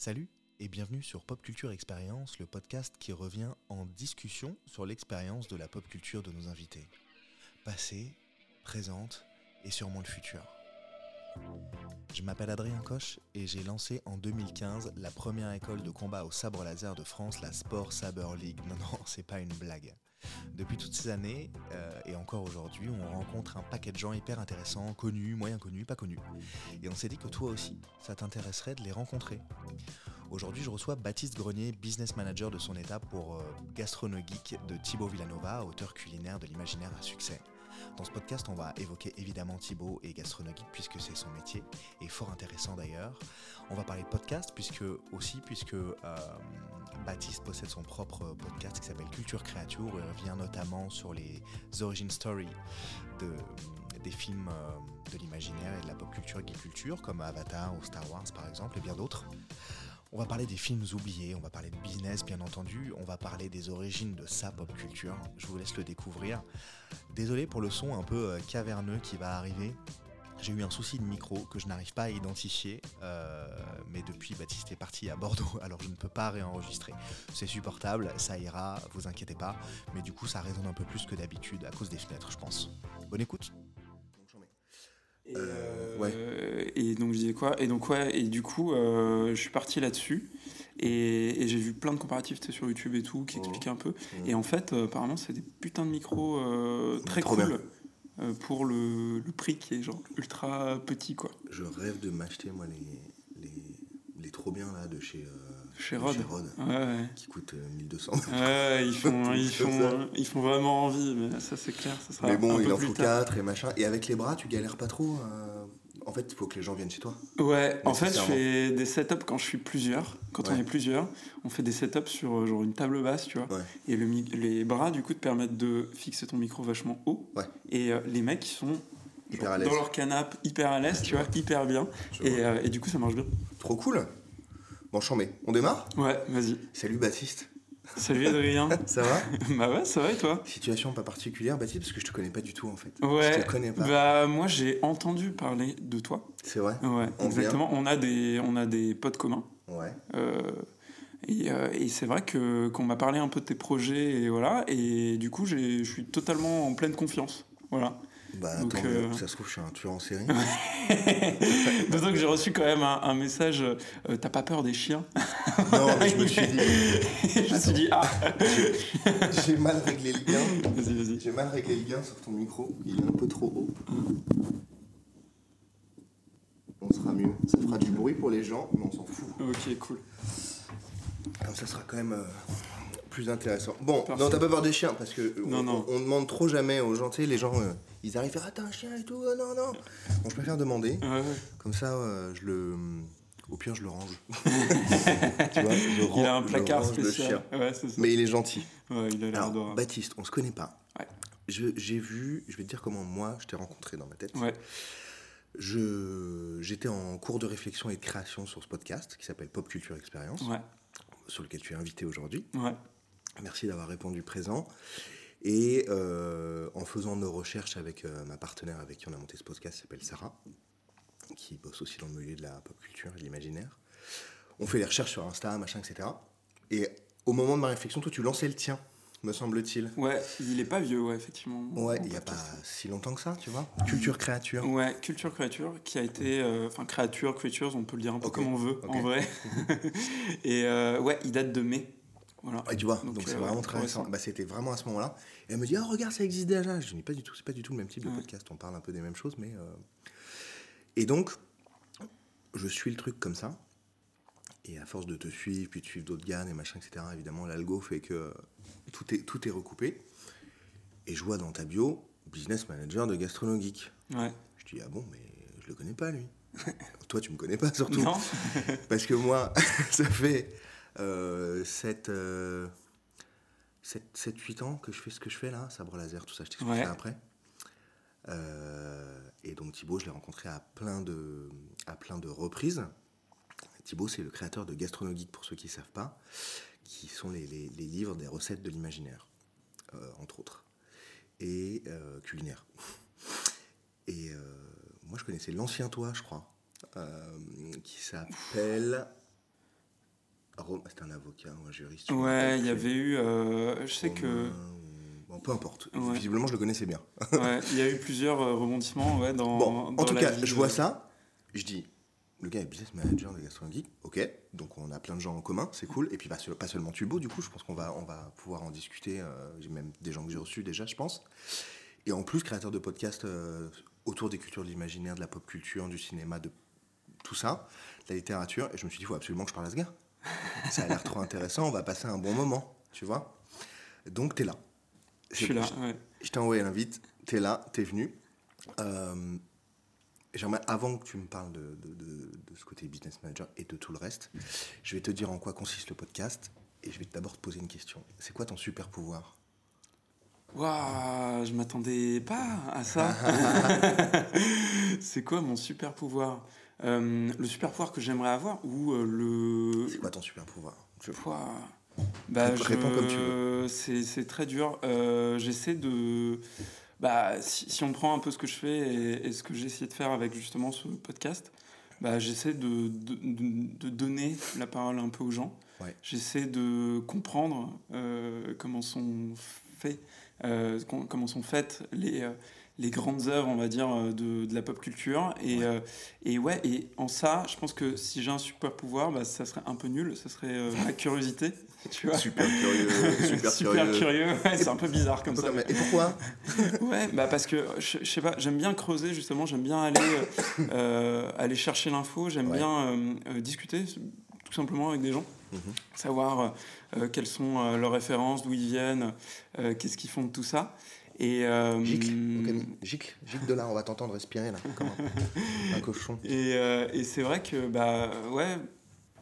Salut et bienvenue sur Pop Culture Expérience, le podcast qui revient en discussion sur l'expérience de la pop culture de nos invités. Passé, présente et sûrement le futur. Je m'appelle Adrien Coche et j'ai lancé en 2015 la première école de combat au sabre laser de France, la Sport Saber League. Non, non, c'est pas une blague. Depuis toutes ces années, euh, et encore aujourd'hui, on rencontre un paquet de gens hyper intéressants, connus, moyen connus, pas connus. Et on s'est dit que toi aussi, ça t'intéresserait de les rencontrer. Aujourd'hui, je reçois Baptiste Grenier, business manager de son état pour euh, Gastronogeek de Thibaut Villanova, auteur culinaire de l'imaginaire à succès. Dans ce podcast, on va évoquer évidemment Thibaut et Gastronogeek puisque c'est son métier et fort intéressant d'ailleurs. On va parler de podcast puisque aussi puisque euh, Baptiste possède son propre podcast qui s'appelle Culture Créature. Il revient notamment sur les origin stories de, des films euh, de l'imaginaire et de la pop culture, geek culture comme Avatar ou Star Wars par exemple et bien d'autres. On va parler des films oubliés, on va parler de business bien entendu, on va parler des origines de sa pop culture. Je vous laisse le découvrir. Désolé pour le son un peu euh, caverneux qui va arriver. J'ai eu un souci de micro que je n'arrive pas à identifier, euh, mais depuis Baptiste est parti à Bordeaux, alors je ne peux pas réenregistrer. C'est supportable, ça ira, vous inquiétez pas, mais du coup ça résonne un peu plus que d'habitude à cause des fenêtres, je pense. Bonne écoute. Et, euh, ouais. et donc je disais quoi? Et donc ouais, et du coup, euh, je suis parti là-dessus. Et, et j'ai vu plein de comparatifs sur YouTube et tout qui Oh. expliquaient un peu. Mmh. Et en fait, euh, apparemment, c'est des putains de micros euh, très Trop cool bien. Euh, pour le, le prix qui est genre ultra petit quoi. Je rêve de m'acheter moi les, les, les trop bien là de chez, euh, Chez de Ouais, ouais. qui coûtent euh, 1200. Ouais, ils font, ils font, ils font vraiment envie, mais ça c'est clair, ça sera Mais bon, un il peu en plus faut tard. 4 et machin. Et avec les bras, tu galères pas trop. euh, En fait, il faut que les gens viennent chez toi. Ouais, en fait, je fais des setups quand je suis plusieurs. Quand on est plusieurs, on fait des setups sur euh, genre une table basse, tu vois. Ouais. Et le, les bras, du coup, te permettent de fixer ton micro vachement haut. Ouais. Et euh, les mecs, ils sont Hyper genre dans leur canapé, hyper à l'aise, tu vois, hyper bien. Et, euh, et du coup, ça marche bien. Trop cool. Bon, chambé. On démarre? Ouais, vas-y. Salut Baptiste. Salut Adrien. Ça va? Bah ouais, ça va et toi? Situation pas particulière, Baptiste, parce que je te connais pas du tout en fait. Ouais. Je te connais pas. Bah moi, j'ai entendu parler de toi. C'est vrai? Ouais, On exactement. On a des, on a des potes communs. Ouais. Euh, et euh, et c'est vrai que qu'on m'a parlé un peu de tes projets et voilà. Et du coup, je suis totalement en pleine confiance. Voilà. Bah Donc, attends, euh, ça se trouve, je suis un tueur en série. D'autant que j'ai reçu quand même un, un message. euh, T'as pas peur des chiens? Non, mais je me suis dit, Je me suis dit ah. j'ai mal réglé le gain. Vas-y, vas-y. J'ai mal réglé le gain sur ton micro, il est un peu trop haut. On sera mieux. Ça fera du bruit pour les gens, mais on s'en fout. Ok, cool. Comme ça sera quand même euh, plus intéressant. Bon, Parfait. non, t'as pas peur des chiens parce que Non, on, non. on demande trop jamais aux gens, tu sais, les gens, euh, ils arrivent Ah, t'as un chien et tout, ah, non, non. Bon, je préfère demander, Ouais, ouais. comme ça, euh, je le. Au pire, je le range. tu vois, je Il a un placard range spécial. chien. Ouais, ça. Mais il est gentil. Il a l'air Alors. Baptiste, on se connaît pas. J'ai vu, je vais te dire comment moi je t'ai rencontré dans ma tête. J'étais en cours de réflexion et de création sur ce podcast qui s'appelle Pop Culture Experience, sur lequel tu es invité aujourd'hui. Merci d'avoir répondu présent. Et euh, en faisant nos recherches avec euh, ma partenaire avec qui on a monté ce podcast, qui s'appelle Sarah, qui bosse aussi dans le milieu de la pop culture et de l'imaginaire, on fait les recherches sur Insta, machin, etc. Et au moment de ma réflexion, toi, tu lançais le tien, me semble-t-il. Ouais, il est pas vieux, ouais, effectivement. Ouais, il n'y a pas si longtemps que ça, tu vois. Culture créature. Ouais, Culture Créature, qui a été. euh, Enfin, Créature, Creatures, on peut le dire un peu comme on veut, en vrai. Et euh, ouais, il date de mai. Voilà. Ouais, tu vois, Donc, c'est euh, vraiment très récent. Bah, c'était vraiment à ce moment-là. Et elle me dit, ah regarde, ça existe déjà. Je dis, pas du tout, c'est pas du tout le même type de podcast. On parle un peu des mêmes choses, mais. euh, Et donc, je suis le truc comme ça. Et à force de te suivre, puis de suivre d'autres gars et machin, etc., évidemment, l'algo fait que euh, tout est, tout est recoupé. Et je vois dans ta bio, business manager de Gastronogeek. Ouais. Je dis, ah bon, mais je le connais pas, lui. Toi, tu me connais pas, surtout. Non Parce que moi, ça fait euh, 7, 8 ans que je fais ce que je fais là, sabre laser, tout ça, je t'expliquerai Ouais. après. Euh, et donc Thibaut, je l'ai rencontré à plein de, à plein de reprises. Thibaut, c'est le créateur de Gastronogeek, pour ceux qui ne savent pas, qui sont les, les- les livres des recettes de l'imaginaire, euh, entre autres, et euh, culinaire. Et euh, moi, je connaissais l'ancien toi, je crois, euh, qui s'appelle C'était un avocat ou un juriste. Ouais, il y avait eu. je sais que. Bon, peu importe. Visiblement, je le connaissais bien. ouais, il y a eu plusieurs rebondissements ouais, dans. Bon, en tout cas, je vois ça. Je dis, le gars est business manager de gastronomie. Ok, donc on a plein de gens en commun, c'est cool. Et puis pas, pas seulement Tubo, du coup, je pense qu'on va, on va pouvoir en discuter. j'ai même des gens que j'ai reçus déjà, je pense. Et en plus, créateur de podcasts autour des cultures de l'imaginaire, de la pop culture, du cinéma, de tout ça, de la littérature. Et je me suis dit, il faut absolument que je parle à ce gars. Ça a l'air trop intéressant, on va passer un bon moment, tu vois. Donc, tu es là. Je suis là, ouais. Je t'ai envoyé l'invite, tu es là, tu es venu. Euh, J'aimerais, avant que tu me parles de, de, de, ce côté business manager et de tout le reste, je vais te dire en quoi consiste le podcast et je vais d'abord te poser une question. C'est quoi ton super pouvoir? Waouh, je m'attendais pas à ça. c'est quoi mon super pouvoir? Euh, Le super pouvoir que j'aimerais avoir ou euh, le. C'est quoi ton super pouvoir? Je... Bah, Réponds comme tu veux. C'est très dur. Euh, j'essaie de. Bah, si, on prend un peu ce que je fais et, ce que j'ai essayé de faire avec justement ce podcast, bah, j'essaie de, de, donner la parole un peu aux gens. J'essaie de comprendre comment sont faits comment sont faites les, les grandes œuvres, on va dire, euh, de, de la pop culture. Et ouais. et ouais, et en ça, je pense que si j'ai un super pouvoir, bah, ça serait un peu nul, ça serait ma curiosité. Tu vois super curieux, super, super curieux. c'est un peu bizarre comme ça. Et pourquoi? Ouais, bah parce que je, je sais pas, j'aime bien creuser justement, j'aime bien aller, aller chercher l'info, j'aime bien discuter tout simplement avec des gens. Mhm. Savoir euh, euh, quelles sont euh, leurs références, d'où ils viennent, qu'est-ce qu'ils font de tout ça. Et Gic, Gic, de là, on va t'entendre respirer là, comme un, cochon. Et, et c'est vrai que, bah, ouais,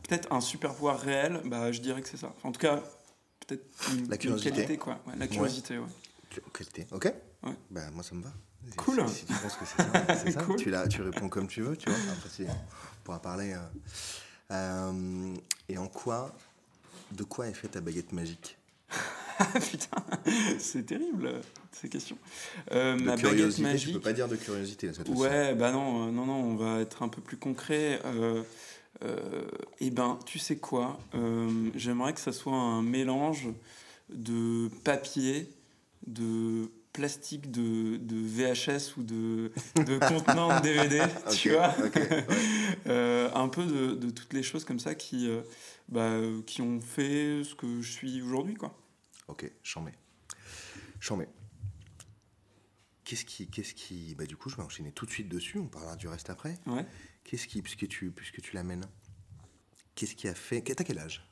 peut-être un super pouvoir réel, bah, je dirais que c'est ça. en tout cas, peut-être une, la curiosité. qualité, quoi. Ouais, la curiosité, ouais. Qualité, ok. Ouais. Bah, moi, ça me va. Cool. Si, tu penses que c'est ça, c'est ça. Tu, tu réponds comme tu veux, tu vois. Après, on pourra parler. Euh, et en quoi, de quoi est faite ta baguette magique? Putain, c'est terrible ces questions. Euh, ma baguette magique. Je peux pas dire de curiosité. Ouais, bah non, euh, non, non, on va être un peu plus concret. Euh, eh ben, tu sais quoi J'aimerais que ça soit un mélange de papier, de plastique de, de VHS ou de, de contenant de DVD, tu vois. Euh, un peu de, de, toutes les choses comme ça qui, euh, bah, qui ont fait ce que je suis aujourd'hui, quoi. Ok, j'en mets. J'en mets. Qu'est-ce qui, qu'est-ce qui, bah du coup, je vais enchaîner tout de suite dessus. On parlera du reste après. Ouais. Qu'est-ce qui, puisque tu, puisque tu l'amènes, qu'est-ce qui a fait, t'as quel âge?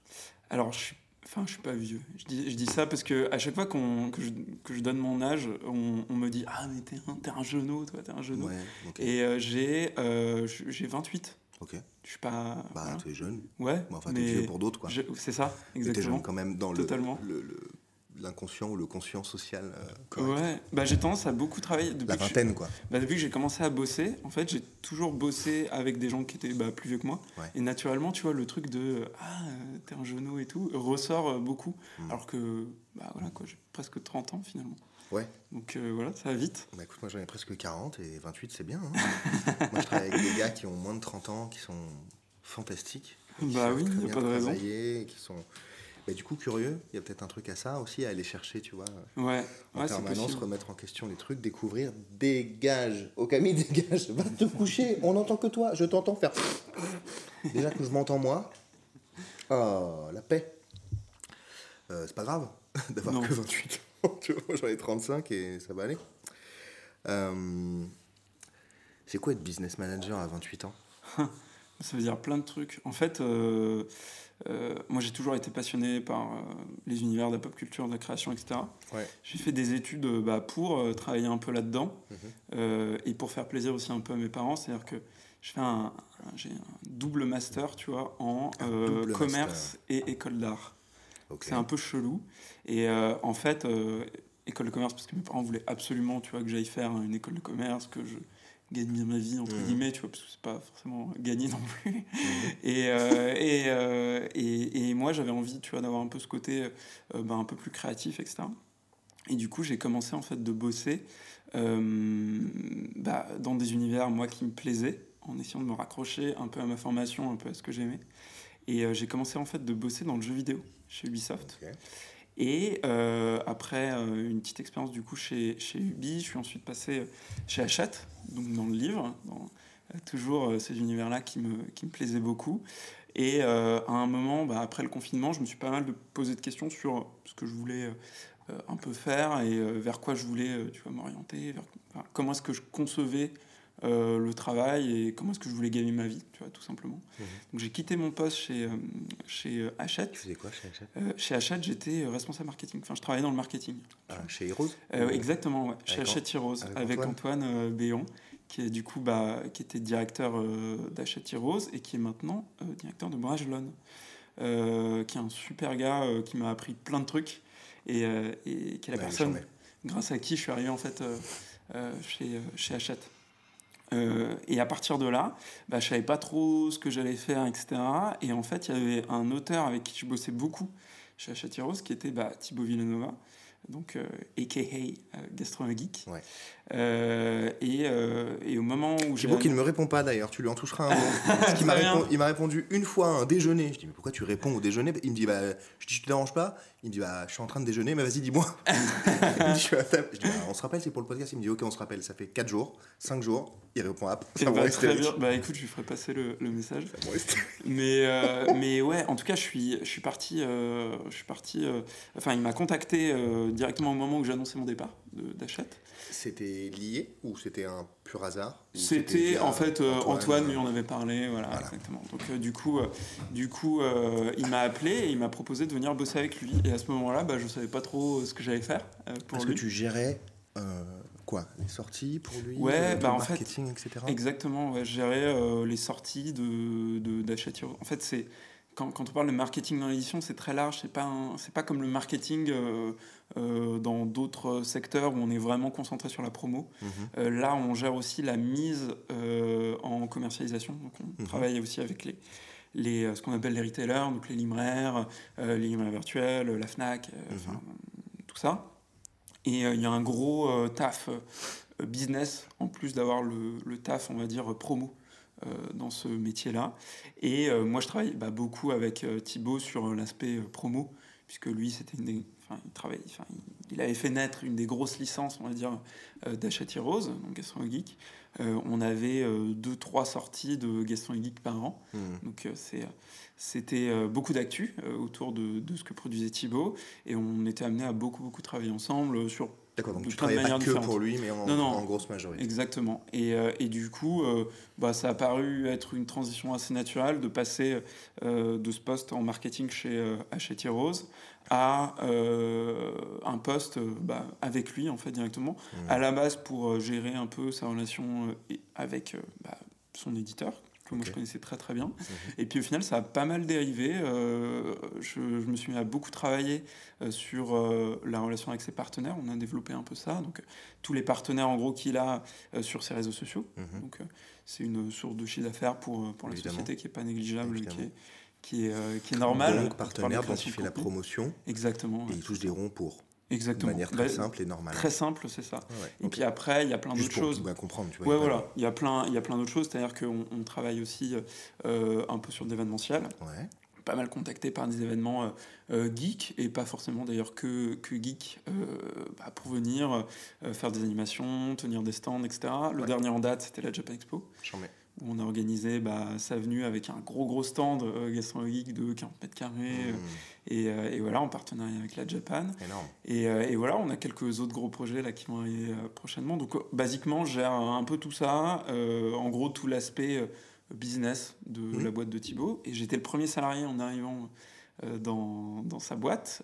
Alors, je suis Enfin, je suis pas vieux. Je dis, je dis ça parce que à chaque fois qu'on, que, je, que je donne mon âge, on, on me dit Ah, mais t'es un, t'es un genou, toi, t'es un genou. Ouais, Et euh, j'ai, euh, j'ai 28. Ok. Je suis pas. Bah, tu es jeune. Ouais. enfin, t'es vieux pour d'autres, quoi. c'est ça, exactement. T'es jeune quand même dans Totalement. le, le l'inconscient ou le conscient social euh, Ouais, bah, j'ai tendance à beaucoup travailler. Depuis La vingtaine, quoi. Bah, depuis que j'ai commencé à bosser, en fait, j'ai toujours bossé avec des gens qui étaient bah, plus vieux que moi. Et naturellement, tu vois, le truc de Ah, t'es un genou et tout ressort euh, beaucoup. Hmm. Alors que, bah voilà, quoi, j'ai presque 30 ans finalement. Ouais. Donc euh, voilà, ça va vite. Bah écoute, moi j'en ai presque 40 et 28, c'est bien. Hein. moi je travaille avec des gars qui ont moins de 30 ans, qui sont fantastiques. bah oui, il n'y a pas de raison. Qui sont mais du coup, curieux, il y a peut-être un truc à ça aussi, à aller chercher, tu vois. Ouais, en ouais, permanence, remettre en question les trucs, découvrir, dégage. Au Camille, dégage, va te coucher, on n'entend que toi, je t'entends faire. Déjà que je m'entends moi. Oh, la paix. Euh, c'est pas grave d'avoir que 28 ans, tu vois, j'en ai 35 et ça va aller. Euh, c'est quoi être business manager à 28 ans? Ça veut dire plein de trucs. En fait, euh, euh, moi, j'ai toujours été passionné par euh, les univers de la pop culture, de la création, etc. J'ai fait des études bah, pour travailler un peu là-dedans mhm. et pour faire plaisir aussi un peu à mes parents. C'est-à-dire que je fais un, j'ai un double master, tu vois, en commerce et école d'art. C'est un peu chelou. Et en fait, école de commerce, parce que mes parents voulaient absolument, tu vois, que j'aille faire une école de commerce, que je gagne bien ma vie entre mmh. guillemets tu vois parce que c'est pas forcément gagné non plus mmh. et, euh, et, euh, et, et, moi j'avais envie tu vois d'avoir un peu ce côté euh, ben, un peu plus créatif etc et du coup j'ai commencé en fait de bosser bah, dans des univers moi qui me plaisaient en essayant de me raccrocher un peu à ma formation un peu à ce que j'aimais Et j'ai commencé en fait de bosser dans le jeu vidéo chez Ubisoft. Et après une petite expérience du coup chez, chez Ubi, je suis ensuite passé chez Hachette, donc dans le livre, toujours ces univers-là qui me, qui me plaisaient beaucoup. Et à un moment, bah, après le confinement, je me suis pas mal posé de questions sur ce que je voulais euh, un peu faire et euh, vers quoi je voulais euh, tu m'orienter, comment est-ce que je concevais le travail et comment est-ce que je voulais gagner ma vie, tu vois, tout simplement. Mhm. Donc j'ai quitté mon poste chez, chez Hachette. Tu faisais quoi chez Hachette? Chez Hachette, j'étais responsable marketing. Enfin, je travaillais dans le marketing. Ah, chez Heroes? Exactement, ouais. chez Hachette Heroes, avec, Antoine, Béon, qui est du coup, bah, qui était directeur d'Hachette Heroes et qui est maintenant directeur de Brajlon. qui est un super gars qui m'a appris plein de trucs et, euh, et qui est la personne grâce à qui je suis arrivé en fait euh, euh, chez, chez Hachette. Et à partir de là, bah, je savais pas trop ce que j'allais faire, etc. Et en fait, il y avait un auteur avec qui je bossais beaucoup chez Heroes, qui était bah, Thibaut Villanova, donc AKA Gastronomie Geek. Ouais. Euh, et, euh, et, au moment où j'ai. beau qu'il ne me répond pas d'ailleurs, tu lui en toucheras un mot. Parce qu'il m'a répondu, il m'a répondu une fois un déjeuner. Je dis, mais pourquoi tu réponds au déjeuner? Il me dit, bah, je dis, je te dérange pas Il me dit, bah, je suis en train de déjeuner, mais vas-y, dis-moi. je, dis, bah, on se rappelle, c'est pour le podcast. Il me dit, ok, on se rappelle, ça fait 4 jours, 5 jours. Il répond, ah, ça bah, très bien. Bah écoute, je lui ferai passer le, le message. mais, euh, mais ouais, en tout cas, je suis, je suis parti. je suis parti enfin, il m'a contacté directement au moment où j'annonçais mon départ d'Achète. C'était lié ou c'était un pur hasard C'était en fait euh, Antoine, lui en avait parlé, voilà, exactement. Donc euh, du coup, euh, du coup, il m'a appelé et il m'a proposé de venir bosser avec lui. Et à ce moment-là, bah, je savais pas trop ce que j'allais faire pour Est-ce que tu gérais quoi Les sorties pour lui Ouais, bah, en marketing, fait, etc. Exactement, ouais, je gérais les sorties de, de En fait, c'est quand, quand, on parle de marketing dans l'édition, c'est très large. C'est pas c'est pas comme le marketing euh, euh, dans d'autres secteurs où on est vraiment concentré sur la promo. Mhm. Euh, là, on gère aussi la mise en commercialisation. Donc, on mhm. travaille aussi avec les, les ce qu'on appelle les retailers, donc les libraires, les libraires virtuels, la Fnac, mhm. tout ça. Et il y a un gros taf business en plus d'avoir le, le, taf, on va dire promo. Euh, dans ce métier-là. Et euh, moi, je travaille bah, beaucoup avec euh, Thibaut sur l'aspect promo, puisque lui, c'était une enfin, il, travaille, enfin, il, avait fait naître une des grosses licences, on va dire, d'Achati Rose, donc Gaston Geek. on avait deux, trois sorties de Gaston Geek par an. Mmh. Donc c'est c'était beaucoup d'actu autour de, de, ce que produisait Thibaut et on était amené à beaucoup beaucoup travailler ensemble sur D'accord, donc tu travailles pas que pour lui, mais en, grosse majorité. Exactement. Et, euh, et du coup, euh, bah, ça a paru être une transition assez naturelle de passer euh, de ce poste en marketing chez Hachette Rose à un poste bah, avec lui, en fait, directement, mmh. à la base pour gérer un peu sa relation avec bah, son éditeur, que moi je connaissais très très bien. Et puis au final, ça a pas mal dérivé. Euh, je, me suis mis à beaucoup travailler euh, sur euh, la relation avec ses partenaires. On a développé un peu ça. Donc tous les partenaires en gros qu'il a sur ses réseaux sociaux. Mhm. Donc c'est une source de chiffre d'affaires pour, pour la société qui est pas négligeable, qui est, qui est, qui est normale. Donc partenaire dont il fait la promotion. Exactement. Et il touche des ronds pour. Exactement. De manière très bah, simple et normale. Très simple, c'est ça. et puis après, il y a plein d'autres choses. Bien comprendre, tu vois. Ouais, voilà. Il y a plein, il y a plein d'autres choses. C'est-à-dire qu'on on travaille aussi euh, un peu sur l'événementiel. Ouais. Pas mal contacté par des événements euh, euh geeks et pas forcément d'ailleurs que, que geeks euh, bah, pour venir faire des animations, tenir des stands, etc. Le dernier en date, c'était la Japan Expo. J'en mets où on a organisé bah, sa venue avec un gros gros stand euh, gastronomique de 40 mètres carrés. Euh, mmh. Et, euh, et, voilà, en partenariat avec la Japan. Et, euh, et, voilà, on a quelques autres gros projets là qui vont arriver prochainement. Donc, basiquement, gère un peu tout ça. en gros, tout l'aspect business de mmh. la boîte de Thibaut. Et j'étais le premier salarié en arrivant dans, dans, sa boîte,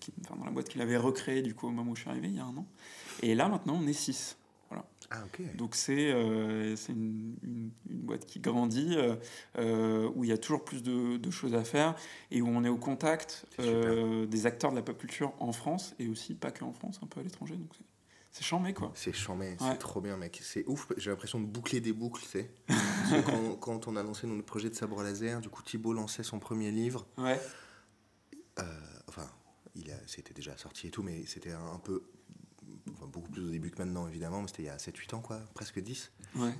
qui, enfin, dans la boîte qu'il avait recréée du coup au moment où je suis arrivé il y a un an. Et là, maintenant, on est six. Ah, Donc c'est euh, une, une, boîte qui grandit, euh, euh, où il y a toujours plus de, de, choses à faire et où on est au contact des acteurs de la pop culture en France et aussi pas que en France, un peu à l'étranger. Donc c'est chambé quoi. C'est chambé, c'est trop bien mec. C'est ouf, j'ai l'impression de boucler des boucles, tu sais. quand, quand, on a lancé notre projet de sabre laser, du coup Thibault lançait son premier livre. Ouais. enfin, c'était déjà sorti et tout, mais c'était un peu beaucoup plus au début que maintenant, évidemment, mais c'était il y a 7-8 ans, quoi, presque 10.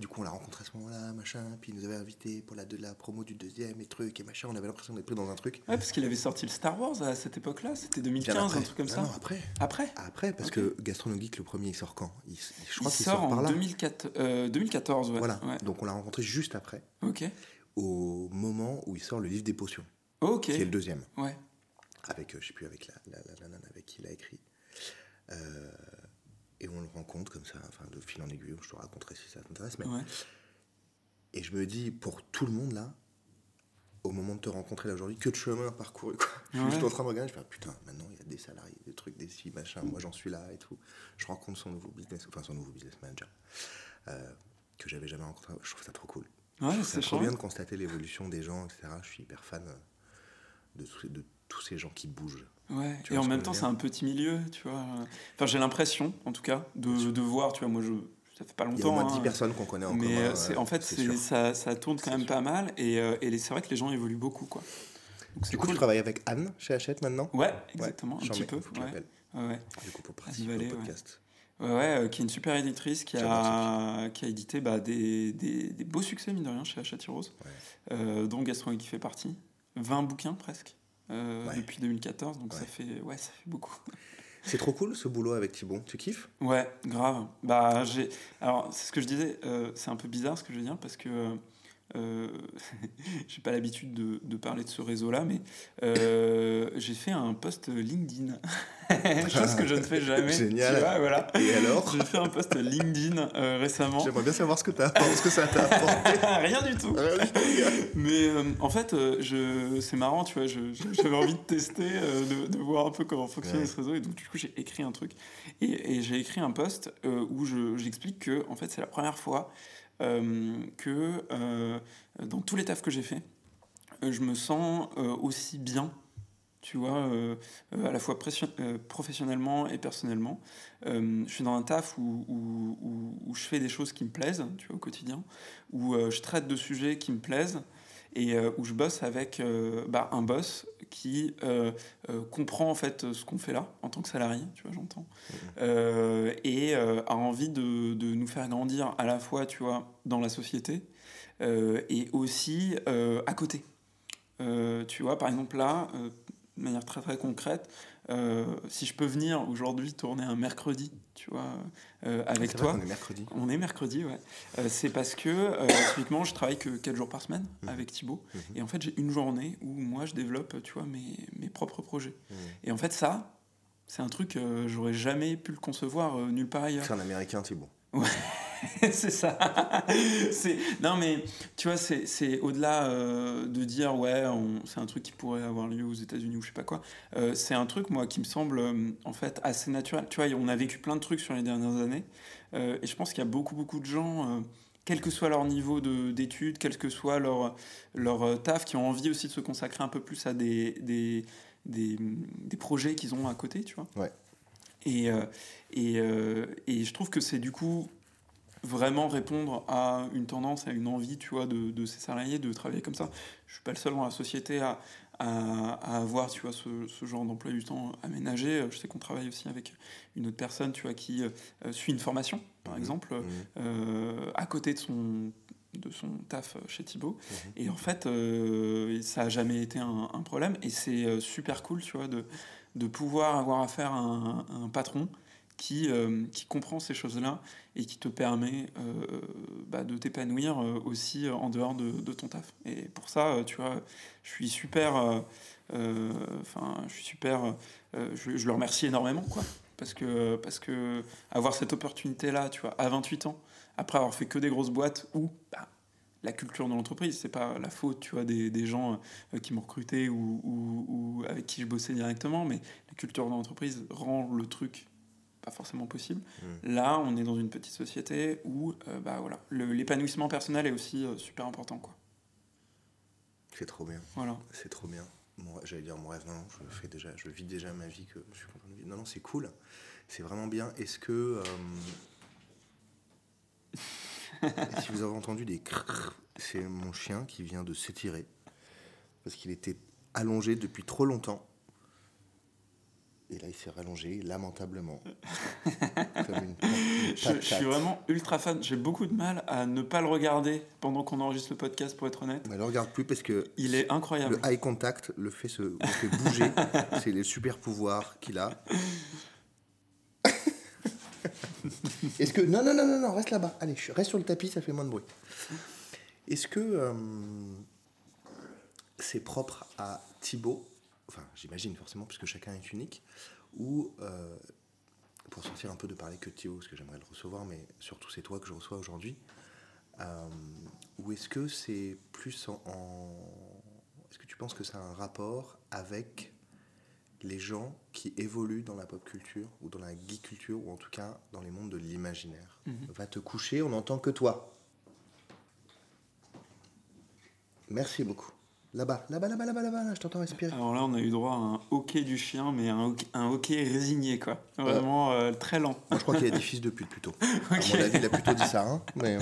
Du coup, on l'a rencontré à ce moment-là, machin, puis il nous avait invité pour la, de la promo du deuxième et truc, et machin, on avait l'impression d'être pris dans un truc. Ouais, parce qu'il avait sorti le Star Wars à cette époque-là, c'était 2015, un truc comme ça. Non, après. Après Après, parce que Gastronomique, le premier, il sort quand? Il, Je crois qu'il sort, sort, en 2004, 2014, ouais. Voilà, donc on l'a rencontré juste après. Ok. Au moment où il sort le livre des potions. Ok. Qui est le deuxième. Ouais. Avec, euh, je sais plus, avec la, la, la, avec qui il a écrit. Euh, et on le rencontre comme ça, enfin de fil en aiguille, je te raconterai si ça t'intéresse. Mais... Et je me dis, pour tout le monde là, au moment de te rencontrer là aujourd'hui, que de chemin parcouru. Quoi. Je suis juste en train de regarder, je me dis, putain, maintenant il y a des salariés, des trucs, des si, machin, moi j'en suis là et tout. Je rencontre son nouveau business, enfin son nouveau business manager, euh, que j'avais jamais rencontré. Je trouve ça trop cool. c'est trop bien de constater l'évolution des gens, etc. Je suis hyper fan de, de tous ces gens qui bougent. Ouais, et en même temps, c'est un petit milieu, tu vois. Enfin, j'ai l'impression, en tout cas, de, de, voir, tu vois, moi, je, ça fait pas longtemps. Il y a au moins 10 hein, personnes qu'on connaît en mais commun. Mais en fait, ça, ça, tourne quand même pas mal, et, euh, et c'est vrai que les gens évoluent beaucoup, quoi. Donc, du coup, tu travailles avec Anne chez Hachette maintenant? Ouais, exactement, un petit peu. Ouais. Ouais. Du coup, pour participer au podcast. Ouais, ouais euh, qui est une super éditrice qui a, qui a édité bah, des, des, des, beaux succès, mine de rien, chez Hachette Heroes, euh, dont Gaston qui fait partie. 20 bouquins presque. Euh, depuis 2014, donc ça fait ouais ça fait beaucoup. C'est trop cool ce boulot avec Thibaut, tu kiffes? Ouais, grave. Bah j'ai alors c'est ce que je disais, euh, c'est un peu bizarre ce que je veux dire parce que euh, j'ai pas l'habitude de, de, parler de ce réseau-là, mais euh, j'ai fait un post LinkedIn. Chose que je ne fais jamais. Génial. voilà. Et alors J'ai fait un post LinkedIn euh, récemment. J'aimerais bien savoir ce que, as, ce que ça t'a apporté. Rien du tout. mais en fait, je, c'est marrant, tu vois, j'avais envie de tester, de, de, voir un peu comment fonctionne ce réseau. Et donc, du coup, j'ai écrit un truc. Et, et j'ai écrit un post où j'explique que, en fait, c'est la première fois que euh, dans tous les tafs que j'ai fait, euh, je me sens aussi bien tu vois, à la fois professionnellement et personnellement. je suis dans un taf où, où, je fais des choses qui me plaisent, tu vois, au quotidien, où je traite de sujets qui me plaisent, et euh, où je bosse avec euh, bah, un boss qui euh, comprend en fait ce qu'on fait là en tant que salarié, tu vois, j'entends, mmh. et a envie de, de, nous faire grandir à la fois, tu vois, dans la société et aussi à côté. tu vois, par exemple là, de manière très très concrète, euh, si je peux venir aujourd'hui tourner un mercredi, tu vois, euh, avec toi. on est mercredi. On est mercredi, ouais. Euh, c'est parce que, typiquement, je travaille que 4 jours par semaine mhm. avec Thibaut. Mhm. Et en fait, j'ai une journée où moi, je développe, tu vois, mes, mes propres projets. Mhm. Et en fait, ça, c'est un truc, j'aurais jamais pu le concevoir nulle part ailleurs. C'est un américain, Thibaut. Ouais. c'est ça. non mais tu vois c'est au-delà euh, de dire ouais c'est un truc qui pourrait avoir lieu aux États-Unis ou je sais pas quoi. Euh, c'est un truc moi qui me semble euh, en fait assez naturel. Tu vois on a vécu plein de trucs sur les dernières années et je pense qu'il y a beaucoup beaucoup de gens quel que soit leur niveau d'études, quel que soit leur, leur taf, qui ont envie aussi de se consacrer un peu plus à des, des, des, des projets qu'ils ont à côté, tu vois. Ouais. Et, et, et, je trouve que c'est du coup vraiment répondre à une tendance, à une envie, tu vois, de, de ces salariés de travailler comme ça. Je suis pas le seul dans la société à, à, avoir, tu vois, ce, ce genre d'emploi du temps aménagé. Je sais qu'on travaille aussi avec une autre personne, tu vois, qui euh, suit une formation, par mmh. exemple, mmh. Euh, à côté de son de son taf chez Thibaut. Mmh. Et en fait, euh, ça a jamais été un, un problème. Et c'est super cool, tu vois, de, de pouvoir avoir affaire à un, à un patron qui, euh, qui comprend ces choses-là et qui te permet euh, bah, de t'épanouir euh, aussi en dehors de, de, ton taf. Et pour ça, tu vois, je suis super, enfin, je suis super, je, le remercie énormément, quoi, parce que, parce que avoir cette opportunité-là, tu vois, à 28 ans, après avoir fait que des grosses boîtes où bah, la culture de l'entreprise, c'est pas la faute, tu vois, des, des gens qui m'ont recruté ou, ou, ou, avec qui je bossais directement, mais la culture de l'entreprise rend le truc pas forcément possible. Hmm. Là, on est dans une petite société où euh, bah, voilà, l'épanouissement personnel est aussi euh, super important. Quoi. C'est trop bien. Voilà. C'est trop bien. J'allais dire mon rêve, non, je fais déjà, je vis déjà ma vie que je suis content de vivre. Non, non, c'est cool. C'est vraiment bien. Est-ce que. Euh, si vous avez entendu des c'est mon chien qui vient de s'étirer parce qu'il était allongé depuis trop longtemps Et là, il s'est rallongé lamentablement. je, suis vraiment ultra fan. J'ai beaucoup de mal à ne pas le regarder pendant qu'on enregistre le podcast, pour être honnête. Mais le regarde plus parce que. Il est incroyable. Le eye contact le fait, se, le fait bouger. C'est les super pouvoirs qu'il a. Est-ce que. Non, non, non, non, non, reste là-bas. Allez, reste sur le tapis, ça fait moins de bruit. Est-ce que. Euh, c'est propre à Thibaut enfin j'imagine forcément puisque chacun est unique, ou euh, pour sortir un peu de parler que de Théo, parce que j'aimerais le recevoir, mais surtout c'est toi que je reçois aujourd'hui, euh, ou est-ce que c'est plus en, Est-ce que tu penses que ça a un rapport avec les gens qui évoluent dans la pop culture, ou dans la geek culture, ou en tout cas dans les mondes de l'imaginaire? Mhm. Va te coucher, on n'entend que toi. Merci beaucoup. Là-bas, là-bas, là-bas, là-bas, là-bas, je t'entends respirer. Alors là, on a eu droit à un hockey du chien, mais un hockey, un hockey résigné, quoi. Vraiment euh, très lent. Moi, je crois qu'il a des fils de pute plutôt. À mon avis, il a plutôt dit ça. Hein, mais... Euh,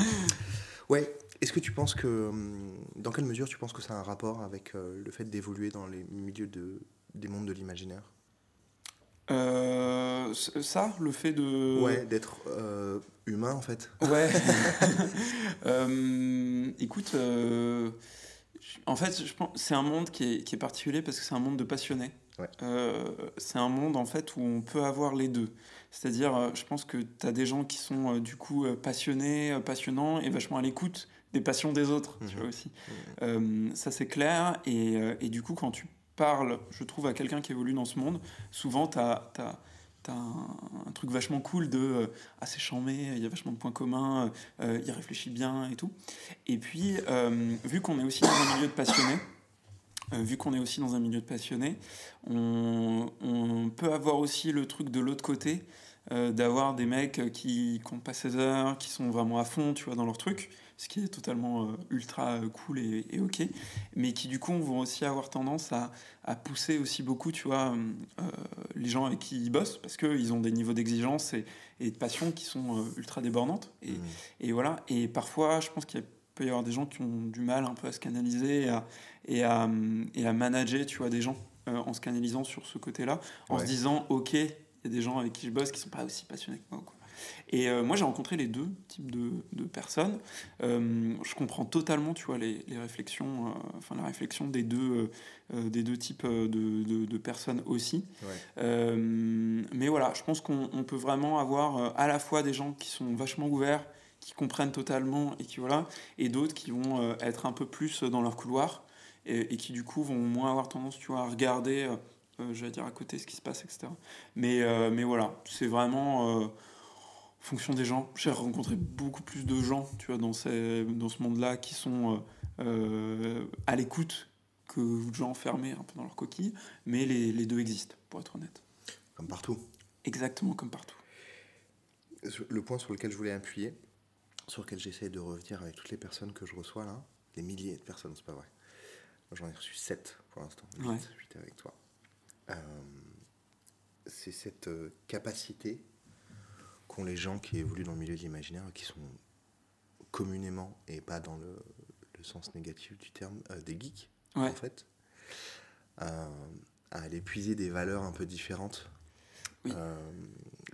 ouais, est-ce que tu penses que. Hum, dans quelle mesure tu penses que ça a un rapport avec euh, le fait d'évoluer dans les milieux de, des mondes de l'imaginaire? Ça, le fait de. Ouais, d'être humain en fait. Ouais. écoute, en fait, je pense c'est un monde qui est, qui est, particulier parce que c'est un monde de passionnés. Euh, c'est un monde en fait où on peut avoir les deux. C'est-à-dire, euh, je pense que tu as des gens qui sont euh, du coup passionnés, passionnants et vachement à l'écoute des passions des autres, tu mhm. vois aussi. Mhm. ça c'est clair. Et, et, du coup, quand tu parles, je trouve, à quelqu'un qui évolue dans ce monde, souvent tu as t'as un, truc vachement cool de euh, ah c'est chambé, il y a vachement de points communs, euh, il réfléchit bien et tout. Et puis euh, vu qu'on est aussi dans un milieu de passionnés, vu qu'on est aussi dans un milieu de passionnés, on, on, peut avoir aussi le truc de l'autre côté, d'avoir des mecs qui comptent pas 16 heures, qui sont vraiment à fond, tu vois, dans leur truc, ce qui est totalement euh, ultra euh, cool et, ok, mais qui du coup vont aussi avoir tendance à, à pousser aussi beaucoup, tu vois, euh, les gens avec qui ils bossent, parce qu'ils ont des niveaux d'exigence et, et, de passion qui sont ultra débordantes. Et, mmh. et, voilà, et parfois, je pense qu'il peut y avoir des gens qui ont du mal un peu à se canaliser et à, et à, et à manager, tu vois, des gens en se canalisant sur ce côté-là, en se disant, ok, il y a des gens avec qui je bosse qui sont pas aussi passionnés que moi. Quoi. Et euh, moi, j'ai rencontré les deux types de, de personnes. Euh, je comprends totalement, tu vois, les, les réflexions, euh, enfin la réflexion des deux, des deux types de, de, de personnes aussi. mais voilà, je pense qu'on peut vraiment avoir à la fois des gens qui sont vachement ouverts, qui comprennent totalement et qui voilà, et d'autres qui vont être un peu plus dans leur couloir et, et, qui du coup vont moins avoir tendance, tu vois, à regarder. je vais dire à côté ce qui se passe, etc. Mais, mais voilà, c'est vraiment fonction des gens. J'ai rencontré beaucoup plus de gens, tu vois, dans, ces, dans ce monde-là qui sont euh, euh, à l'écoute que de gens fermés un peu dans leur coquille, mais les, les, deux existent, pour être honnête. Comme partout. Exactement comme partout. Le point sur lequel je voulais appuyer, sur lequel j'essaie de revenir avec toutes les personnes que je reçois là, des milliers de personnes, c'est pas vrai. J'en ai reçu 7 pour l'instant, 8, avec toi. Euh, c'est cette capacité qu'ont les gens qui évoluent dans le milieu de l'imaginaire, qui sont communément, et pas dans le, sens négatif du terme, euh, des geeks, en fait, euh, à aller puiser des valeurs un peu différentes euh,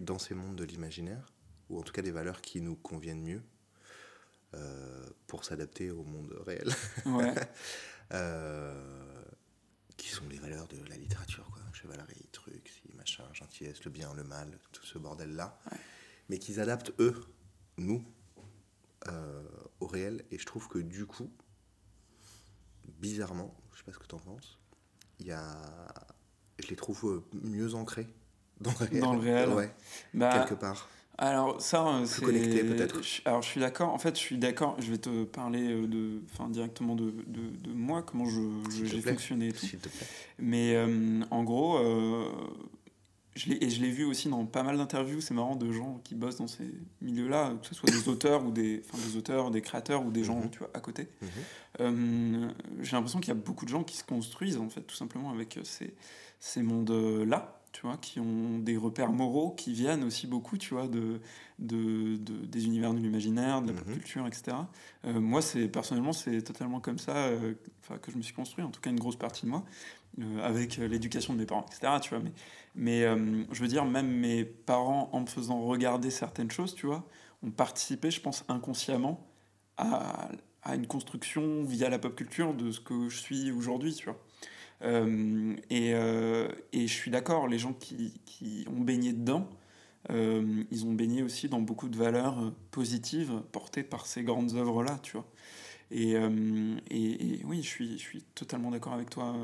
dans ces mondes de l'imaginaire, ou en tout cas des valeurs qui nous conviennent mieux pour s'adapter au monde réel. qui sont les valeurs de la littérature, quoi. Chevalerie, trucs, si, machin, gentillesse, le bien, le mal, tout ce bordel-là mais qu'ils adaptent eux, nous, euh, au réel. Et je trouve que du coup, bizarrement, je sais pas ce que tu en penses, il y a, je les trouve euh, mieux ancrés dans le réel. Dans le réel, ouais, bah, quelque part. Alors ça, c'est connecté peut-être. Alors je suis d'accord. En fait, je suis d'accord. Je vais te parler euh, de, enfin directement de, de, de moi, comment je j'ai fonctionné et tout. Te plaît. Mais en gros, je et je l'ai vu aussi dans pas mal d'interviews, c'est marrant, de gens qui bossent dans ces milieux-là, que ce soit des auteurs ou des, enfin, des auteurs, des créateurs ou des gens, mhm. tu vois, à côté. Mhm. Euh, j'ai l'impression qu'il y a beaucoup de gens qui se construisent, en fait, tout simplement avec ces, ces mondes-là, tu vois, qui ont des repères moraux qui viennent aussi beaucoup, tu vois, de, de, des univers de l'imaginaire, de la pop mhm. culture, etc. Euh, moi, c'est personnellement, c'est totalement comme ça euh, que je me suis construit, en tout cas une grosse partie de moi, euh, avec l'éducation de mes parents, etc. Tu vois, mais mais je veux dire, même mes parents, en me faisant regarder certaines choses, tu vois, ont participé, je pense, inconsciemment à, une construction via la pop culture de ce que je suis aujourd'hui, tu vois. Euh, et, euh, et, je suis d'accord, les gens qui, qui, ont baigné dedans, euh, ils ont baigné aussi dans beaucoup de valeurs positives portées par ces grandes œuvres-là, tu vois. Et, et, oui, je suis, je suis totalement d'accord avec toi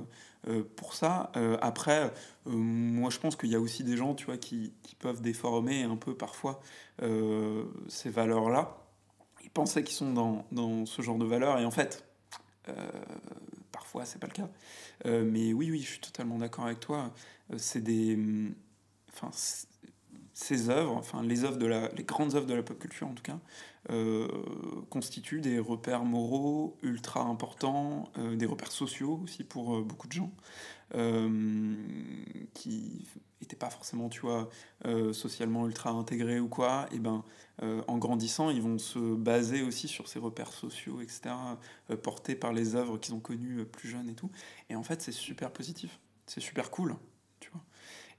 pour ça. après, moi, je pense qu'il y a aussi des gens, tu vois, qui, peuvent déformer un peu parfois ces valeurs-là. Ils pensaient qu'ils sont dans, dans, ce genre de valeurs, et en fait, parfois, c'est pas le cas. Euh, mais oui, oui, je suis totalement d'accord avec toi. Euh, c'est des. Enfin, ces œuvres, enfin les œuvres de la, les grandes œuvres de la pop culture en tout cas, euh, constituent des repères moraux ultra importants, des repères sociaux aussi pour beaucoup de gens, qui n'étaient pas forcément, tu vois, socialement ultra intégrés ou quoi. Et ben, en grandissant, ils vont se baser aussi sur ces repères sociaux, etc., portés par les œuvres qu'ils ont connues plus jeunes et tout. Et en fait, c'est super positif. C'est super cool. Tu vois.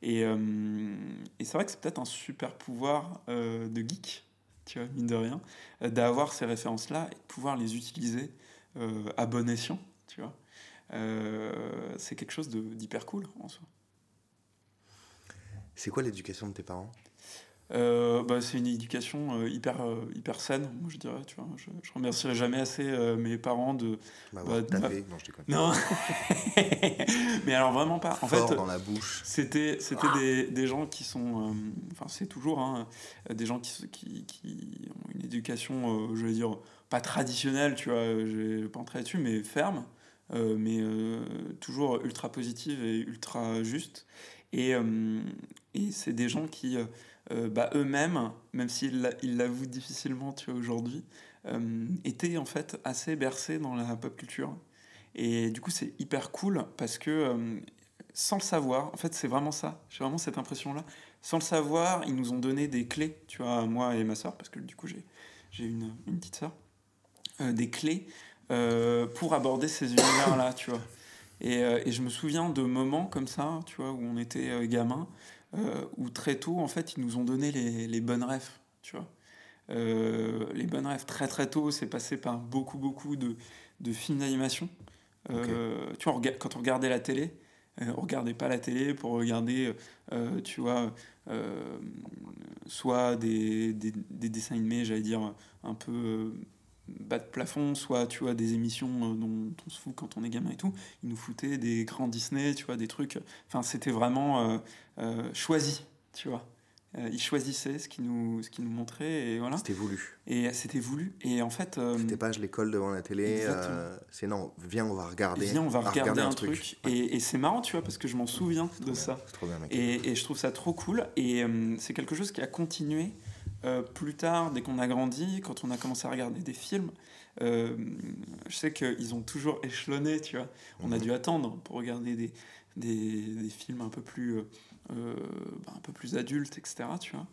Et, euh, et c'est vrai que c'est peut-être un super pouvoir euh, de geek, tu vois, mine de rien, euh, d'avoir ces références-là et de pouvoir les utiliser à bon escient, tu vois. c'est quelque chose d'hyper cool en soi. C'est quoi l'éducation de tes parents? Euh, bah, c'est une éducation euh, hyper, euh, hyper saine, moi je dirais. Tu vois. Je, je remercierai jamais assez mes parents de. Bah, bah. Non, je déconne. Non Mais alors vraiment pas. En Fort fait, dans la bouche. C'était, c'était des, des, gens qui sont. Enfin, c'est toujours hein, des gens qui, qui, qui, ont une éducation, je vais dire, pas traditionnelle, tu vois, je vais pas entrer là-dessus, mais ferme, mais toujours ultra positive et ultra juste. Et, et c'est des gens qui euh, bah, eux-mêmes, même s'ils l'avouent difficilement aujourd'hui, euh, étaient en fait assez bercés dans la pop culture. Et du coup, c'est hyper cool parce que euh, sans le savoir, en fait, c'est vraiment ça. J'ai vraiment cette impression-là. Sans le savoir, ils nous ont donné des clés, tu vois, moi et ma soeur, parce que du coup, j'ai une, une petite soeur, des clés pour aborder ces univers-là, tu vois. Et, et, je me souviens de moments comme ça, tu vois, où on était gamin, euh, où très tôt, en fait, ils nous ont donné les, les bonnes rêves, tu vois. Euh, les bonnes rêves, très très tôt, c'est passé par beaucoup, beaucoup de, de films d'animation. Euh, tu vois, quand on regardait la télé, on regardait pas la télé pour regarder, tu vois, soit des, des, des, dessins animés, j'allais dire, un peu bas de plafond, soit tu vois des émissions euh, dont on se fout quand on est gamin et tout. Ils nous foutaient des grands Disney, tu vois, des trucs. Enfin, c'était vraiment euh, euh, choisi, tu vois. ils choisissaient ce qu'ils nous, ce qui nous montraient et voilà. C'était voulu. Et c'était voulu. Et en fait. c'était pas je l'école devant la télé. c'est non, viens, on va regarder. Viens, on va regarder, un, truc. Et, et c'est marrant, tu vois, parce que je m'en souviens de ça. Trop bien, et, et, je trouve ça trop cool. Et c'est quelque chose qui a continué euh, plus tard, dès qu'on a grandi, quand on a commencé à regarder des films, euh, je sais qu'ils ont toujours échelonné, tu vois. On a mhm. dû attendre pour regarder des, des, des films un peu plus euh, bah, un peu plus adulte, etc. Tu vois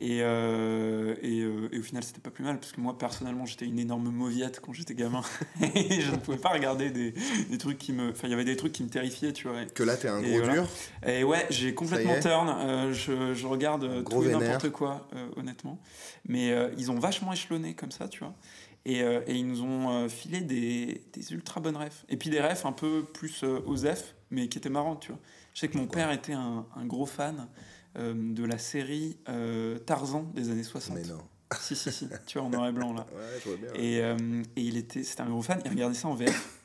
et, euh, et, euh, et, au final, c'était pas plus mal, parce que moi, personnellement, j'étais une énorme mauviette quand j'étais gamin. et je ne pouvais pas regarder des, des trucs qui me. Enfin, il y avait des trucs qui me terrifiaient, tu vois. Que là, t'es un gros dur Et ouais, j'ai complètement turn. je, je, regarde tout et n'importe quoi, honnêtement. Mais ils ont vachement échelonné comme ça, tu vois. Et, et, ils nous ont filé des, des, ultra bonnes refs. Et puis des refs un peu plus aux F, mais qui étaient marrantes, tu vois. Je sais que mon père était un, gros fan euh, de la série euh, Tarzan des années 60. Mais non. Si, si, si, tu vois, en noir et blanc là. Ouais, je vois bien. Et, euh, et il était, c'était un gros fan, il regardait ça en VF.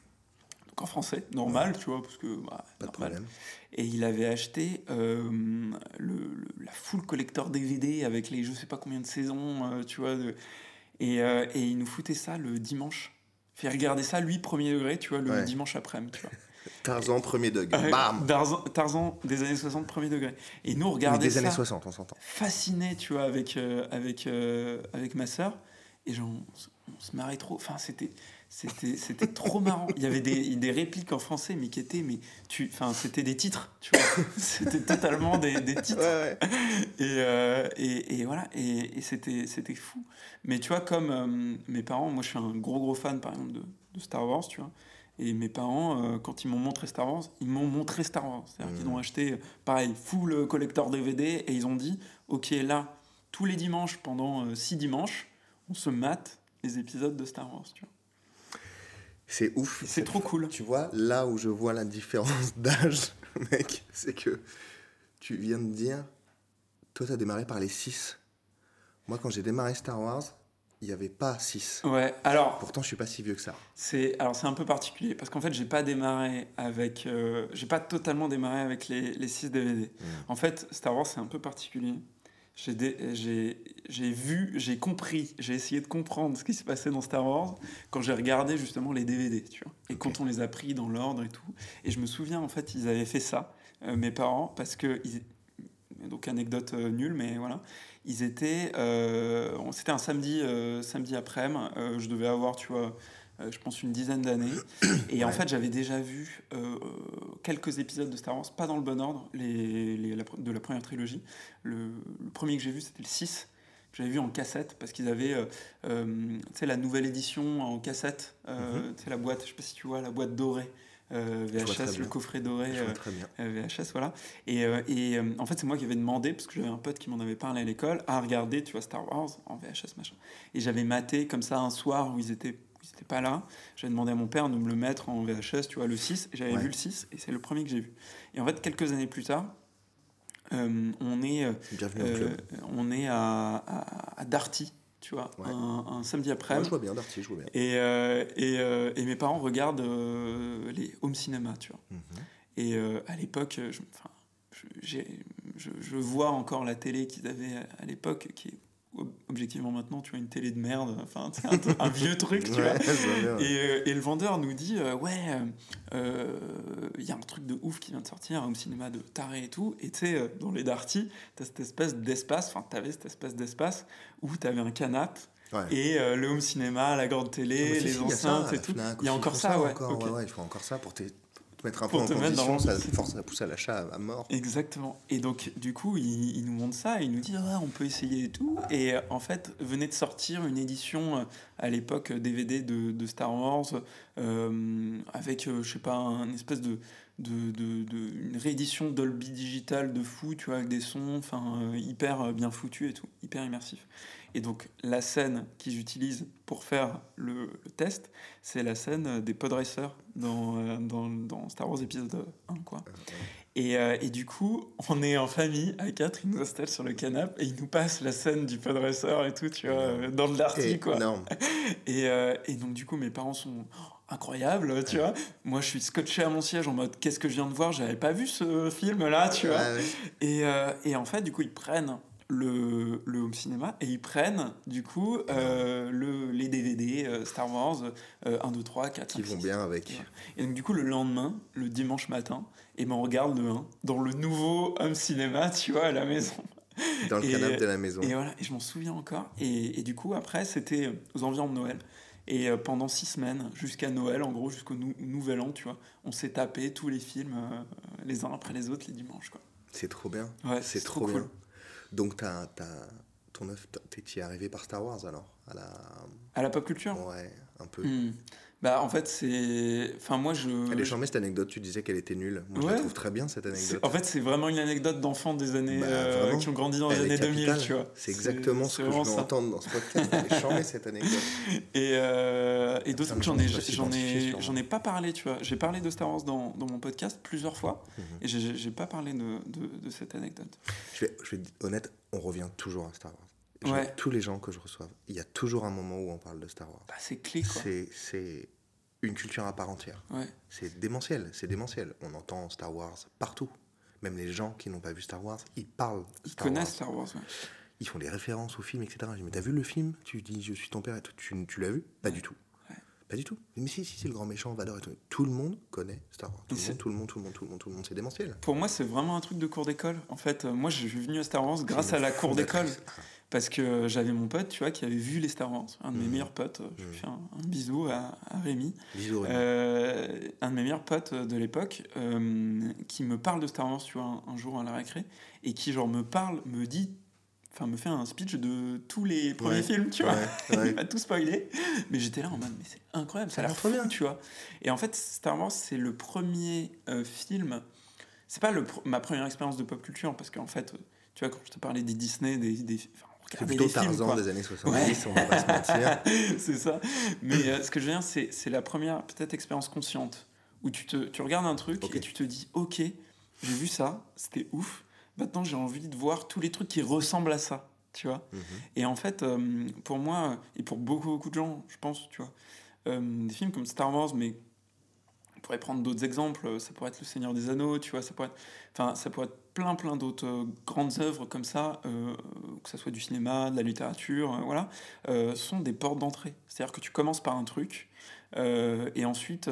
Donc en français, normal, tu vois, parce que. Bah, Pas de problème. Et il avait acheté le, la full collector DVD avec les je sais pas combien de saisons, tu vois. De, et, et, il nous foutait ça le dimanche. Fait regarder ça, lui, premier degré, tu vois, le dimanche après-midi, tu vois. Tarzan, premier degré. Bam Tarzan, des années 60, premier degré. Et nous, on des années 60, on s'entend. Fascinés, tu vois, avec, euh, avec, euh, avec ma sœur. Et genre, on, se marrait trop. Enfin, c'était, C'était, c'était trop marrant. Il y avait des, des, répliques en français, mais qui étaient, mais tu, enfin, c'était des titres, tu vois. C'était totalement des, des titres. Ouais, ouais. Et, euh, et, et, voilà, et, et, c'était, c'était fou. Mais tu vois, comme euh, mes parents, moi je suis un gros gros fan, par exemple, de, de Star Wars, tu vois. Et mes parents, euh, quand ils m'ont montré Star Wars, ils m'ont montré Star Wars. C'est-à-dire qu'ils mmh. ont acheté, pareil, full collector DVD, et ils ont dit, ok, là, tous les dimanches, pendant six dimanches, on se mate les épisodes de Star Wars, tu vois. C'est ouf. C'est trop cool. Tu vois, là où je vois la différence d'âge, mec, c'est que tu viens de dire, toi, tu as démarré par les 6. Moi, quand j'ai démarré Star Wars, il n'y avait pas 6. Ouais, alors. Pourtant, je suis pas si vieux que ça. C'est alors c'est un peu particulier parce qu'en fait, j'ai pas démarré avec, euh, j'ai pas totalement démarré avec les, les 6 DVD. Hmm. En fait, Star Wars c'est un peu particulier j'ai vu, j'ai compris, j'ai essayé de comprendre ce qui se passait dans Star Wars quand j'ai regardé justement les DVD, tu vois. Et quand on les a pris dans l'ordre et tout. Et je me souviens, en fait, ils avaient fait ça, euh, mes parents, parce que. donc, anecdote euh, nulle, mais voilà. Ils étaient. Euh, c'était un samedi, samedi après-midi. je devais avoir, tu vois euh, je pense une dizaine d'années. Et en fait, j'avais déjà vu euh, quelques épisodes de Star Wars, pas dans le bon ordre, les, de la première trilogie. Le, premier que j'ai vu, c'était le 6. J'avais vu en cassette parce qu'ils avaient euh, la nouvelle édition en cassette, euh, mm la boîte, je sais pas si tu vois, la boîte dorée. VHS, le coffret doré VHS, voilà. Et, et en fait, c'est moi qui avais demandé, parce que j'avais un pote qui m'en avait parlé à l'école, à regarder, tu vois, Star Wars en VHS, machin. Et j'avais maté comme ça un soir où ils étaient ils n'étaient pas là. J'avais demandé à mon père de me le mettre en VHS, tu vois, le 6, et j'avais vu le 6, et c'est le premier que j'ai vu. Et en fait, quelques années plus tard, euh, on est, euh, on est à, à, Darty, tu vois, un, samedi après. je vois bien, Darty, je vois bien. Et, euh, et, et, mes parents regardent les home cinéma, tu vois. Mhm. Et à l'époque, je, je, je, vois encore la télé qu'ils avaient à l'époque, qui est objectivement maintenant, tu vois, une télé de merde, enfin, un, vieux truc, tu vois. Et, euh, et, le vendeur nous dit, euh, ouais, il euh, y a un truc de ouf qui vient de sortir, un cinéma de taré et tout, et tu sais, dans les Darty, t'as cette espèce d'espace, enfin, t'avais cette espèce d'espace où t'avais un canapé, Et le home cinéma, la grande télé, les enceintes et tout. Il y a encore ça, ouais. Encore, ouais, il faut encore ça pour tes mettre un peu en condition, ça force à pousser à l'achat à mort. Exactement. Et donc, du coup, il, nous montre ça, il nous dit, on peut essayer et tout. Et en fait, venait de sortir une édition euh, à l'époque DVD de, de, Star Wars, euh, avec, euh, je sais pas, un espèce de, de, de, une réédition Dolby Digital de fou, tu vois, avec des sons, enfin, hyper bien foutus et tout, hyper immersif. Et donc la scène qu'ils utilisent pour faire le, test, c'est la scène des pod racers dans, euh, dans, dans, Star Wars épisode 1. Quoi. Et, euh, et, du coup, on est en famille à quatre, ils nous installent sur le canapé et ils nous passent la scène du pod racer et tout, tu vois, dans le darty, quoi. Et, euh, et, donc, du coup, mes parents sont incroyables, tu vois. Moi, je suis scotché à mon siège en mode qu'est-ce que je viens de voir J'avais pas vu ce film-là, tu vois. Et, et en fait, du coup, ils prennent le, le, home cinéma et ils prennent du coup euh, le, les DVD euh, Star Wars 1, 2, 3, 4, Qui vont bien avec. Et donc du coup le lendemain, le dimanche matin, et ben on regarde le 1 dans le nouveau home cinéma, tu vois, à la maison. Dans le canapé de la maison. Et voilà, et je m'en souviens encore. Et, et, du coup après c'était aux environs de Noël. Et euh, pendant six semaines, jusqu'à Noël, en gros, jusqu'au Nouvel An, tu vois, on s'est tapé tous les films les uns après les autres les dimanches, quoi. C'est trop bien. Ouais, c'est trop, cool. bien. Donc, t'as, t'as, ton œuvre, t'es arrivé par Star Wars alors à la... à la pop culture? Ouais, un peu. Hmm. Bah, en fait, c'est. Enfin, moi, je. Elle est charmée cette anecdote, tu disais qu'elle était nulle. Moi, je la trouve très bien cette anecdote. En fait, c'est vraiment une anecdote d'enfants des années. Bah, euh, qui ont grandi dans les années 2000, tu vois. C'est exactement ce que je veux entendre dans ce podcast. Elle est charmée cette anecdote. Et, euh, et d'autres j'en ai, j'en ai, j'en ai pas parlé, tu vois. J'ai parlé de Star Wars dans, dans mon podcast plusieurs fois mhm. et j'ai pas parlé de, de, de, cette anecdote. Je vais, je vais être honnête, on revient toujours à Star Wars. Ouais. Tous les gens que je reçois, il y a toujours un moment où on parle de Star Wars. Bah, c'est clé, quoi. C'est une culture à part entière. Ouais. C'est démentiel, c'est démentiel. On entend Star Wars partout. Même les gens qui n'ont pas vu Star Wars, ils parlent Ils connaissent Star Wars, ouais. Ils font des références au film, etc. Je dis, mais t'as vu le film? Tu dis, je suis ton père, et tu, tu l'as vu? Pas du tout. Pas du tout. Mais si, si, si, le grand méchant, Vador et tout. Tout le monde connaît Star Wars. Tout le monde, tout le monde, tout le monde, tout le monde, tout le monde, c'est démentiel. Pour moi, c'est vraiment un truc de cours d'école. En fait, moi, je suis venu à Star Wars grâce à la cour d'école. Parce que j'avais mon pote, tu vois, qui avait vu les Star Wars. Un de mes mmh. meilleurs potes. Je lui mmh. fais un, bisou à, Rémi. Bisous, Rémi. Euh, un de mes meilleurs potes de l'époque euh, qui me parle de Star Wars, tu vois, un, jour à la récré. Et qui, genre, me parle, me dit enfin me fait un speech de tous les premiers films, tu vois. il m'a tout spoilé. Mais j'étais là en mode, mais c'est incroyable, ça a l'air trop bien, tu vois. Et en fait, Star Wars, c'est le premier euh, film. C'est pas le ma première expérience de pop culture, parce qu'en fait, tu vois, quand je te parlais des Disney, des. des c'est plutôt Tarzan des années 70, on va pas se mentir. c'est ça. Mais euh, ce que je veux dire, c'est la première, peut-être, expérience consciente où tu, te, tu regardes un truc et tu te dis, ok, j'ai vu ça, c'était ouf maintenant j'ai envie de voir tous les trucs qui ressemblent à ça, tu vois. Mhm. Et en fait, euh, pour moi, et pour beaucoup, beaucoup de gens, je pense, tu vois, euh, des films comme Star Wars, mais on pourrait prendre d'autres exemples, ça pourrait être Le Seigneur des Anneaux, tu vois, ça pourrait être, enfin, ça pourrait être plein, plein d'autres euh, grandes œuvres comme ça, que ce soit du cinéma, de la littérature, voilà, sont des portes d'entrée. C'est-à-dire que tu commences par un truc, et ensuite,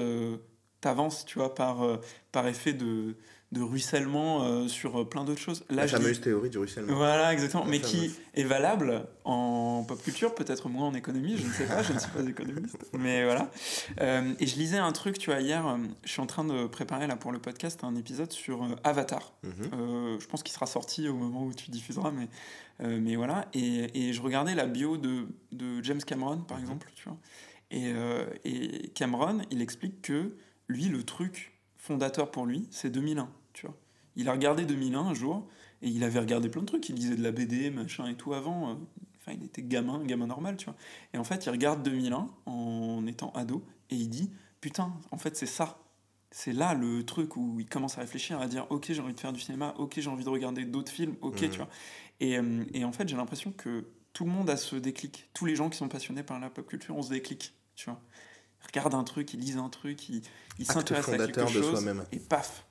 tu avances, tu vois, par, par effet de de ruissellement euh, sur euh, plein d'autres choses. la fameuse théorie du ruissellement. Voilà, exactement. mais qui est valable en pop culture, peut-être moins en économie, je ne sais pas, je ne suis pas économiste. Mais voilà. Euh, et je lisais un truc, tu vois, hier, je suis en train de préparer là pour le podcast un épisode sur Avatar. Mhm. je pense qu'il sera sorti au moment où tu diffuseras, mais, mais voilà. Et, et, je regardais la bio de, de James Cameron, par mhm. exemple, tu vois. Et, et Cameron, il explique que lui, le truc fondateur pour lui, c'est 2001. Il a regardé 2001 un jour, et il avait regardé plein de trucs. Il lisait de la BD, machin et tout avant. Euh, enfin, il était gamin, gamin normal, tu vois. Et en fait, il regarde 2001 en étant ado, et il dit Putain, en fait, c'est ça. C'est là le truc où il commence à réfléchir, à dire Ok, j'ai envie de faire du cinéma, ok, j'ai envie de regarder d'autres films, ok, mmh. tu vois. Et, euh, et en fait, j'ai l'impression que tout le monde a ce déclic. Tous les gens qui sont passionnés par la pop culture ont ce déclic, tu vois. Ils regardent un truc, ils lisent un truc, ils s'intéressent à quelque chose, et paf,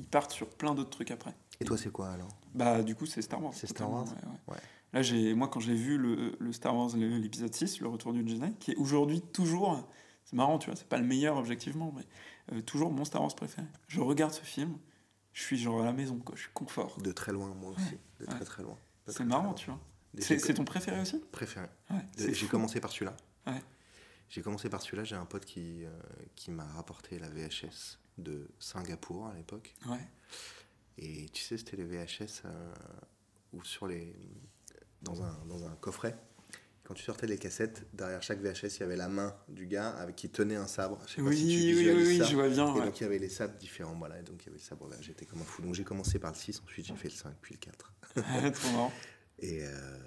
ils partent sur plein d'autres trucs après. Et toi, c'est quoi alors? Bah, du coup, c'est Star Wars. C'est Star Wars? ouais, Là, j'ai, moi, quand j'ai vu le, le, Star Wars, l'épisode 6, Le Retour du Jedi, qui est aujourd'hui toujours. C'est marrant, tu vois, c'est pas le meilleur objectivement, mais euh, toujours mon Star Wars préféré. Je regarde ce film, je suis genre à la maison, quoi, je suis confort. De très loin, moi aussi. De très très loin. C'est marrant, tu vois. C'est ton préféré aussi? Préféré. J'ai commencé par celui-là. J'ai commencé par celui-là, j'ai un pote qui, euh, qui m'a rapporté la VHS de Singapour à l'époque. Ouais. Et tu sais, c'était les VHS euh, où sur les, dans, un, dans un coffret, quand tu sortais les cassettes, derrière chaque VHS, il y avait la main du gars avec qui tenait un sabre. Je sais oui, pas si tu oui, oui, oui, je vois bien. Et donc il y avait les sabres différents, voilà. Et donc il y avait le sabre vert, j'étais comme un fou. Donc j'ai commencé par le 6, ensuite j'ai fait le 5, puis le 4. Trop marrant. Et, euh,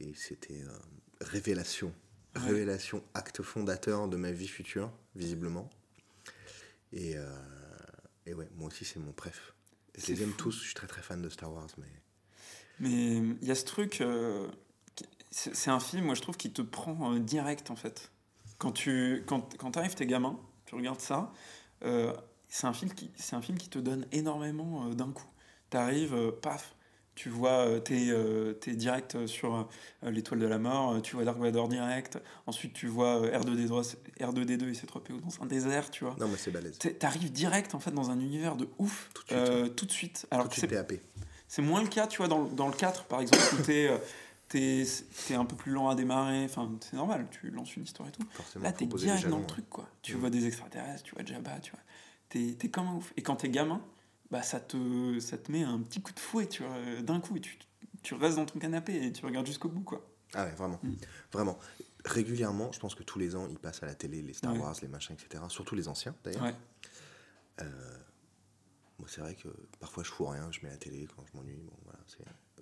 et c'était euh, révélation. Révélation, acte fondateur de ma vie future, visiblement. Et, euh, et ouais, moi aussi, c'est mon préf. Je les aime tous, je suis très très fan de Star Wars. Mais mais il y a ce truc. Euh, c'est un film, moi je trouve, qui te prend euh, direct en fait. Quand tu quand, quand arrives, t'es gamin, tu regardes ça, c'est un, film qui, un film qui te donne énormément d'un coup. Tu arrives, paf, tu vois, euh, t'es euh, es direct sur euh, l'étoile de la mort, tu vois Dark Vador direct, ensuite tu vois R2D2, R2D2 et C3PO dans un désert, tu vois. Non, mais c'est balèze. T'arrives direct en fait dans un univers de ouf tout de suite. tout de suite. Alors tout c'est moins le cas, tu vois, dans, dans le 4 par exemple, où t'es es, es, un peu plus lent à démarrer, enfin c'est normal, tu lances une histoire et tout. Forcément, Là, t'es direct dans le truc, quoi. Tu mm. vois des extraterrestres, tu vois Jabba, tu vois. T'es es comme un ouf. Et quand t'es gamin, bah, ça, te, ça te met un petit coup de fouet tu vois, d'un coup. Et tu, tu restes dans ton canapé et tu regardes jusqu'au bout. Quoi. Ah ouais, vraiment. Mm. Vraiment. Régulièrement, je pense que tous les ans, ils passent à la télé les Star Wars, les machins, etc. Surtout les anciens, d'ailleurs. Ouais. Euh, moi, c'est vrai que parfois, je fous rien, je mets la télé quand je m'ennuie. Bon, voilà,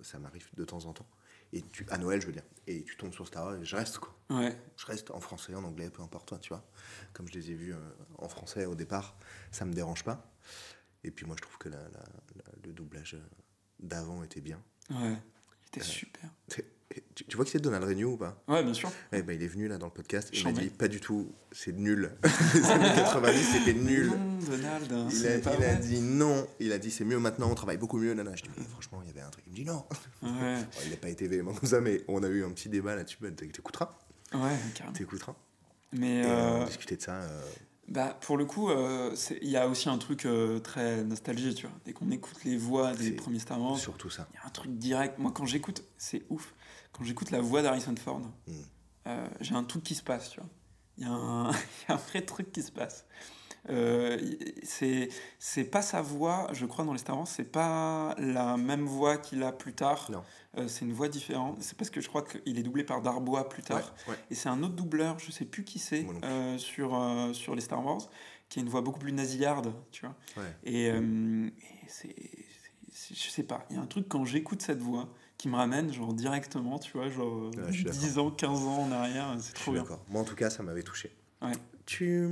ça m'arrive de temps en temps. Et tu, à Noël, je veux dire. Et tu tombes sur Star Wars et je reste, quoi. Ouais. Je reste en français, en anglais, peu importe, toi, tu vois. Comme je les ai vus euh, en français au départ, ça me dérange pas. Et puis moi, je trouve que la, le doublage d'avant était bien. Ouais, il était euh, super. Tu, vois qui c'est Donald Renew ou pas? Ouais, bien sûr. Eh ben, il est venu là dans le podcast et il m'a dit pas du tout, c'est nul. Les années 90, c'était nul. Non, Donald, hein, il, a, il a, dit non, il a dit c'est mieux maintenant, on travaille beaucoup mieux. Nana. Je dis franchement, il y avait un truc. Il me dit non. Ouais. il n'a pas été véhément comme ça, mais on a eu un petit débat là-dessus. Bah, t'écouteras. Ouais, carrément. T'écouteras. Mais discuter de ça. Bah, pour le coup, il y a aussi un truc très nostalgique, tu vois. Dès qu'on écoute les voix des premiers Star Wars, surtout ça. Il y a un truc direct. Moi, quand j'écoute, c'est ouf. Quand j'écoute la voix d'Harrison Ford, hmm. j'ai un truc qui se passe, tu vois. Il y, a un vrai truc qui se passe. Euh, c'est c'est pas sa voix, je crois, dans les Star Wars, c'est pas la même voix qu'il a plus tard. Euh, c'est une voix différente. C'est parce que je crois qu'il est doublé par Darbois plus tard. Et c'est un autre doubleur, je sais plus qui c'est, euh, sur, sur les Star Wars, qui a une voix beaucoup plus nasillarde, tu vois. Et, et c'est. Je sais pas, il y a un truc quand j'écoute cette voix qui me ramène genre directement, tu vois, genre 10 ans, 15 ans en arrière, c'est trop bien. Moi en tout cas, ça m'avait touché. Tu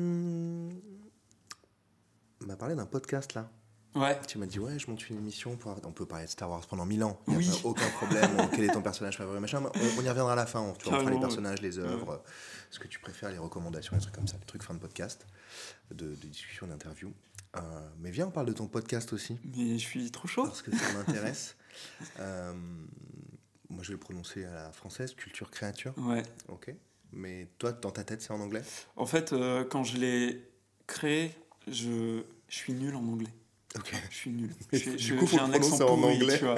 m'a parlé d'un podcast là. Ouais. Tu m'as dit, ouais, je monte une émission. Pour... On peut parler de Star Wars pendant mille ans. Il oui. aucun problème. quel est ton personnage favori machin. On, y reviendra à la fin. On, tu fera les personnages, les œuvres, ce que tu préfères, les recommandations, les trucs comme ça. Les trucs fin de podcast, de, discussion, d'interview. Euh, mais viens, on parle de ton podcast aussi. Mais je suis trop chaud. Parce que ça m'intéresse. euh, moi, je vais le prononcer à la française, culture créature. Ouais. Ok. Mais toi, dans ta tête, c'est en anglais? En fait, euh, quand je l'ai créé, je, je suis nul en anglais. Je suis nul. J'ai un accent pourri, tu vois.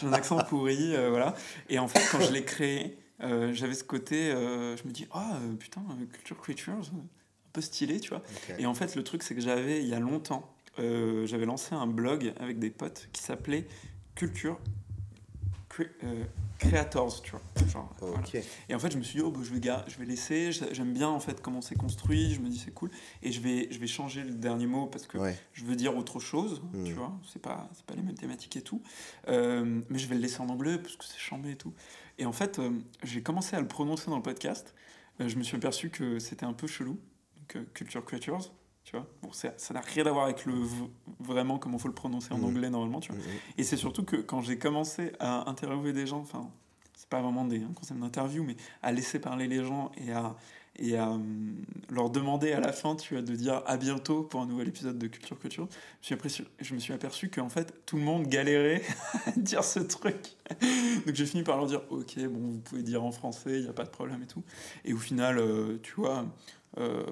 J'ai un accent pourri, euh, voilà. Et en fait, quand je l'ai créé, euh, j'avais ce côté, euh, je me dis, ah putain, Culture Creatures, un peu stylé, tu vois. Et en fait, le truc, c'est que j'avais, il y a longtemps, j'avais lancé un blog avec des potes qui s'appelait Culture Creators, tu vois. Genre, Et en fait, je me suis dit, oh, bah, je, vais je vais laisser. J'aime bien en fait comment c'est construit. Je me dis, c'est cool. Et je vais, je vais changer le dernier mot parce que je veux dire autre chose, hmm. tu vois. C'est pas, pas les mêmes thématiques et tout. Euh, mais je vais le laisser en anglais parce que c'est chambé et tout. Et en fait, euh, j'ai commencé à le prononcer dans le podcast. Euh, je me suis aperçu que c'était un peu chelou. Donc, Culture Creators. Tu vois bon, ça n'a rien à voir avec le vraiment comment faut le prononcer en mm. anglais normalement. Tu vois mm, mm. Et c'est surtout que quand j'ai commencé à interviewer des gens, enfin, c'est pas vraiment des, un concept d'interview, mais à laisser parler les gens et à, et à hum, leur demander à la fin tu vois, de dire à bientôt pour un nouvel épisode de Culture Culture, je me suis aperçu qu'en fait tout le monde galérait à dire ce truc. Donc j'ai fini par leur dire ok, bon, vous pouvez dire en français, il n'y a pas de problème et tout. Et au final, euh, tu vois, euh,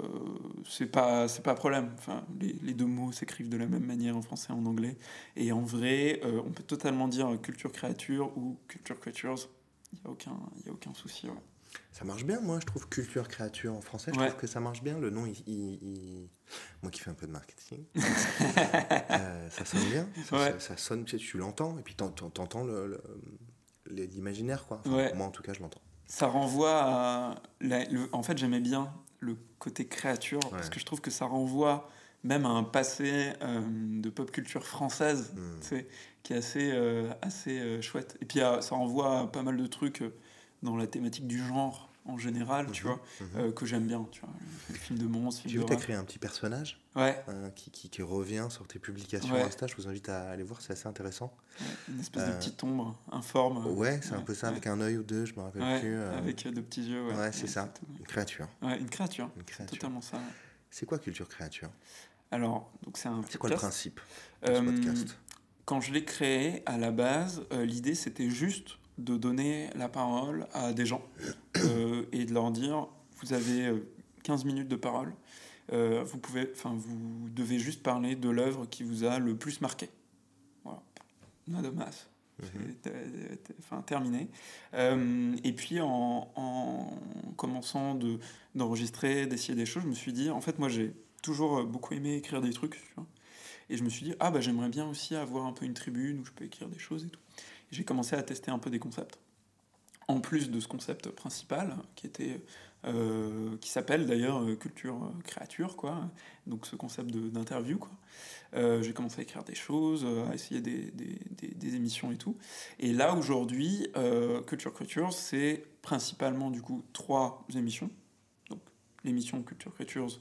c'est pas c'est pas un problème. Enfin, les, les deux mots s'écrivent de la même manière en français et en anglais. Et en vrai, euh, on peut totalement dire culture créature ou culture creatures. Il n'y a aucun il y a aucun souci. Ça marche bien, moi, je trouve culture créature en français. Je trouve que ça marche bien. Le nom, il, moi qui fais un peu de marketing, euh, ça sonne bien. Ça, sonne, tu, tu l'entends et puis tu entends l'imaginaire, quoi. Moi, en tout cas, je l'entends. Ça renvoie à. en fait, j'aimais bien le côté créature, parce que je trouve que ça renvoie même à un passé euh, de pop culture française, hmm. qui est assez, euh, assez euh, chouette. Et puis ça renvoie à pas mal de trucs dans la thématique du genre en général, tu mhm, vois, mhm. que j'aime bien, tu vois, les films de monstres. Tu t'as créé un petit personnage ouais. qui, qui, qui, revient sur tes publications Insta, je vous invite à aller voir, c'est assez intéressant. une espèce de petite ombre informe. Ouais, c'est un peu ça, avec un œil ou deux, je me rappelle plus. Avec de petits yeux, ouais. c'est ça, une créature. Ouais, une créature, une créature. totalement ça. C'est quoi Culture Créature? Alors, donc c'est un C'est quoi le principe de ce podcast? Quand je l'ai créé, à la base, euh, l'idée c'était juste de donner la parole à des gens euh, et de leur dire vous avez 15 euh, minutes de parole, euh, vous, pouvez, vous devez juste parler de l'œuvre qui vous a le plus marqué. Voilà. Nada masse. Mhm. Enfin, terminé. et puis en, en commençant de, d'enregistrer, d'essayer des choses, je me suis dit, en fait, moi j'ai toujours beaucoup aimé écrire des trucs. et je me suis dit, ah bah j'aimerais bien aussi avoir un peu une tribune où je peux écrire des choses et tout j'ai commencé à tester un peu des concepts. En plus de ce concept principal, qui était euh, qui s'appelle d'ailleurs euh, culture euh, créature quoi. Donc ce concept d'interview quoi. J'ai commencé à écrire des choses à essayer des, des, des, émissions et tout. Et là aujourd'hui culture créature c'est principalement du coup trois émissions. Donc l'émission culture creatures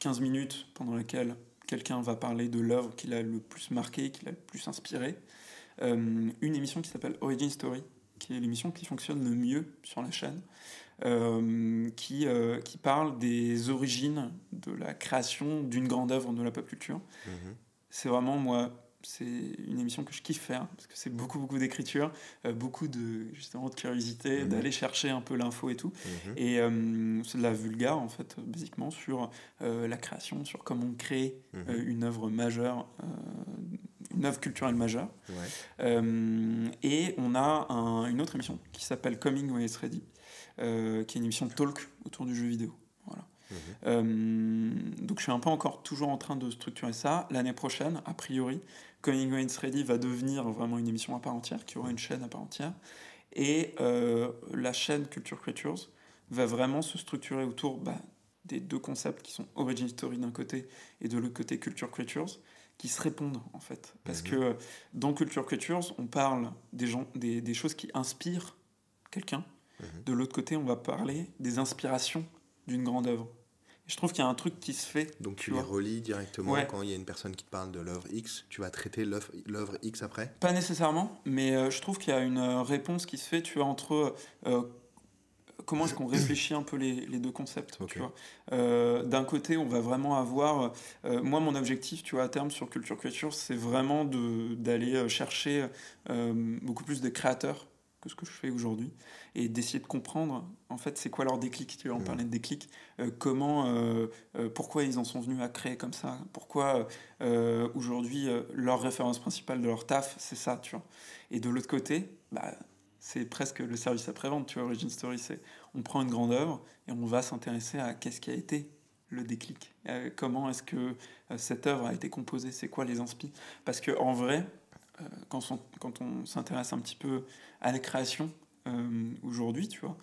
15 minutes pendant laquelle quelqu'un va parler de l'œuvre qui l'a le plus marqué qui l'a le plus inspiré une émission qui s'appelle Origin Story, qui est l'émission qui fonctionne le mieux sur la chaîne, euh, qui, euh, qui parle des origines de la création d'une grande œuvre de la pop culture. Mhm. C'est vraiment, moi, c'est une émission que je kiffe faire parce que c'est beaucoup beaucoup d'écriture, euh, beaucoup de justement de curiosité, mhm. d'aller chercher un peu l'info et tout. Mhm. Et euh, c'est de la vulgare en fait, basiquement sur euh, la création, sur comment on crée une œuvre majeure, une œuvre culturelle majeure. et on a une autre émission qui s'appelle Coming When It's Ready, qui est une émission de talk autour du jeu vidéo. Voilà. donc je suis un peu encore toujours en train de structurer ça. L'année prochaine, a priori, Coming When Ready va devenir vraiment une émission à part entière, qui aura une chaîne à part entière. Et euh, la chaîne Culture Creatures va vraiment se structurer autour bah, des deux concepts qui sont Origin Story d'un côté et de l'autre côté Culture Creatures, qui se répondent en fait. Parce mhm. que dans Culture Creatures, on parle des, gens, des, des choses qui inspirent quelqu'un. Mhm. De l'autre côté, on va parler des inspirations d'une grande œuvre. Je trouve qu'il y a un truc qui se fait. Donc tu, les relis directement quand il y a une personne qui te parle de l'œuvre X, tu vas traiter l'œuvre X après? Pas nécessairement, mais euh, je trouve qu'il y a une euh, réponse qui se fait, tu vois, entre euh, comment est-ce qu'on réfléchit un peu les, les deux concepts. Tu vois. D'un côté, on va vraiment avoir. moi, mon objectif, tu vois, à terme sur Culture Culture, c'est vraiment d'aller chercher beaucoup plus de créateurs que ce que je fais aujourd'hui et d'essayer de comprendre en fait c'est quoi leur déclic tu vois on mmh. parlait de déclic euh, comment euh, euh, pourquoi ils en sont venus à créer comme ça pourquoi aujourd'hui leur référence principale de leur taf c'est ça tu vois et de l'autre côté bah, c'est presque le service après-vente tu vois Origin Story c'est on prend une grande œuvre et on va s'intéresser à qu'est-ce qui a été le déclic. Comment est-ce que cette œuvre a été composée? C'est quoi les inspi parce que en vrai quand on, quand on s'intéresse un petit peu à la création euh, aujourd'hui, tu vois,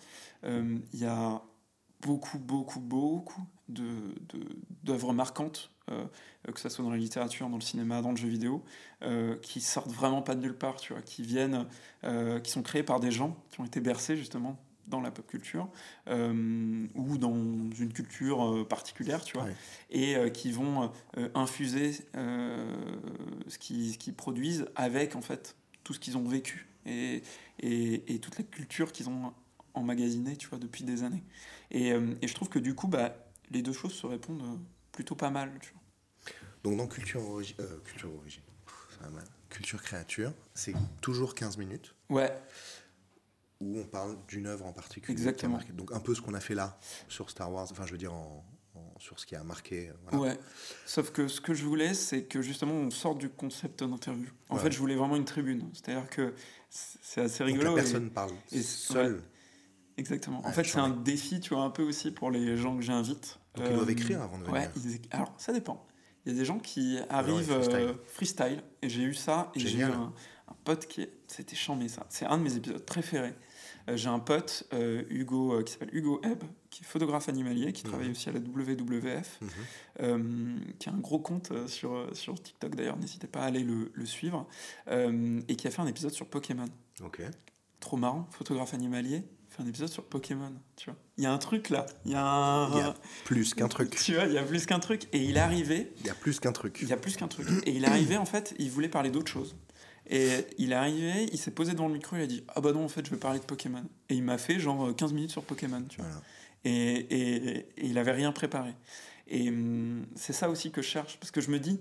euh, il y a beaucoup, beaucoup, beaucoup d'œuvres de, marquantes, euh, que ce soit dans la littérature, dans le cinéma, dans le jeu vidéo, qui sortent vraiment pas de nulle part, tu vois, qui viennent, qui sont créés par des gens qui ont été bercés justement dans la pop culture ou dans une culture particulière, tu vois, et qui vont infuser ce qu'ils produisent avec en fait tout ce qu'ils ont vécu et, et, et toute la culture qu'ils ont emmagasinée tu vois, depuis des années. Et, euh, et, je trouve que du coup, bah, les deux choses se répondent euh, plutôt pas mal. Tu vois. Donc dans Culture, euh, culture Origine, Culture Créature, c'est toujours 15 minutes. Ouais. Où on parle d'une œuvre en particulier. Exactement. Donc un peu ce qu'on a fait là sur Star Wars, enfin je veux dire en, sur ce qui a marqué. Ouais. Sauf que ce que je voulais, c'est que justement on sorte du concept d'interview. En fait, je voulais vraiment une tribune. C'est-à-dire que c'est assez rigolo. Donc la personne parle et seule. Exactement. en fait, c'est un défi, tu vois, un peu aussi pour les gens que j'invite. Donc ils doivent euh, écrire avant de venir. Ouais, alors ça dépend. Il y a des gens qui arrivent euh, freestyle. et j'ai eu ça et j'ai eu un, pote qui c'était chambé ça. C'est un de mes épisodes préférés. Euh, j'ai un pote, euh, Hugo, euh, qui s'appelle Hugo Ebb, qui est photographe animalier, qui travaille mhm. aussi à la WWF, mhm. qui a un gros compte sur, sur TikTok d'ailleurs, n'hésitez pas à aller le, le suivre, et qui a fait un épisode sur Pokémon. Ok. Trop marrant, photographe animalier, fait un épisode sur Pokémon, tu vois. Il y a un truc là, il y a un... Il y a plus qu'un truc. Tu vois, il y a plus qu'un truc, et il est arrivé... Il y a plus qu'un truc. Il y a plus qu'un truc. Et il est arrivé, en fait, il voulait parler d'autre chose. Et il est arrivé, il s'est posé devant le micro, il a dit Ah bah non, en fait, je vais parler de Pokémon. Et il m'a fait genre 15 minutes sur Pokémon, tu vois. Et, et, il avait rien préparé. Et hum, c'est ça aussi que je cherche, parce que je me dis,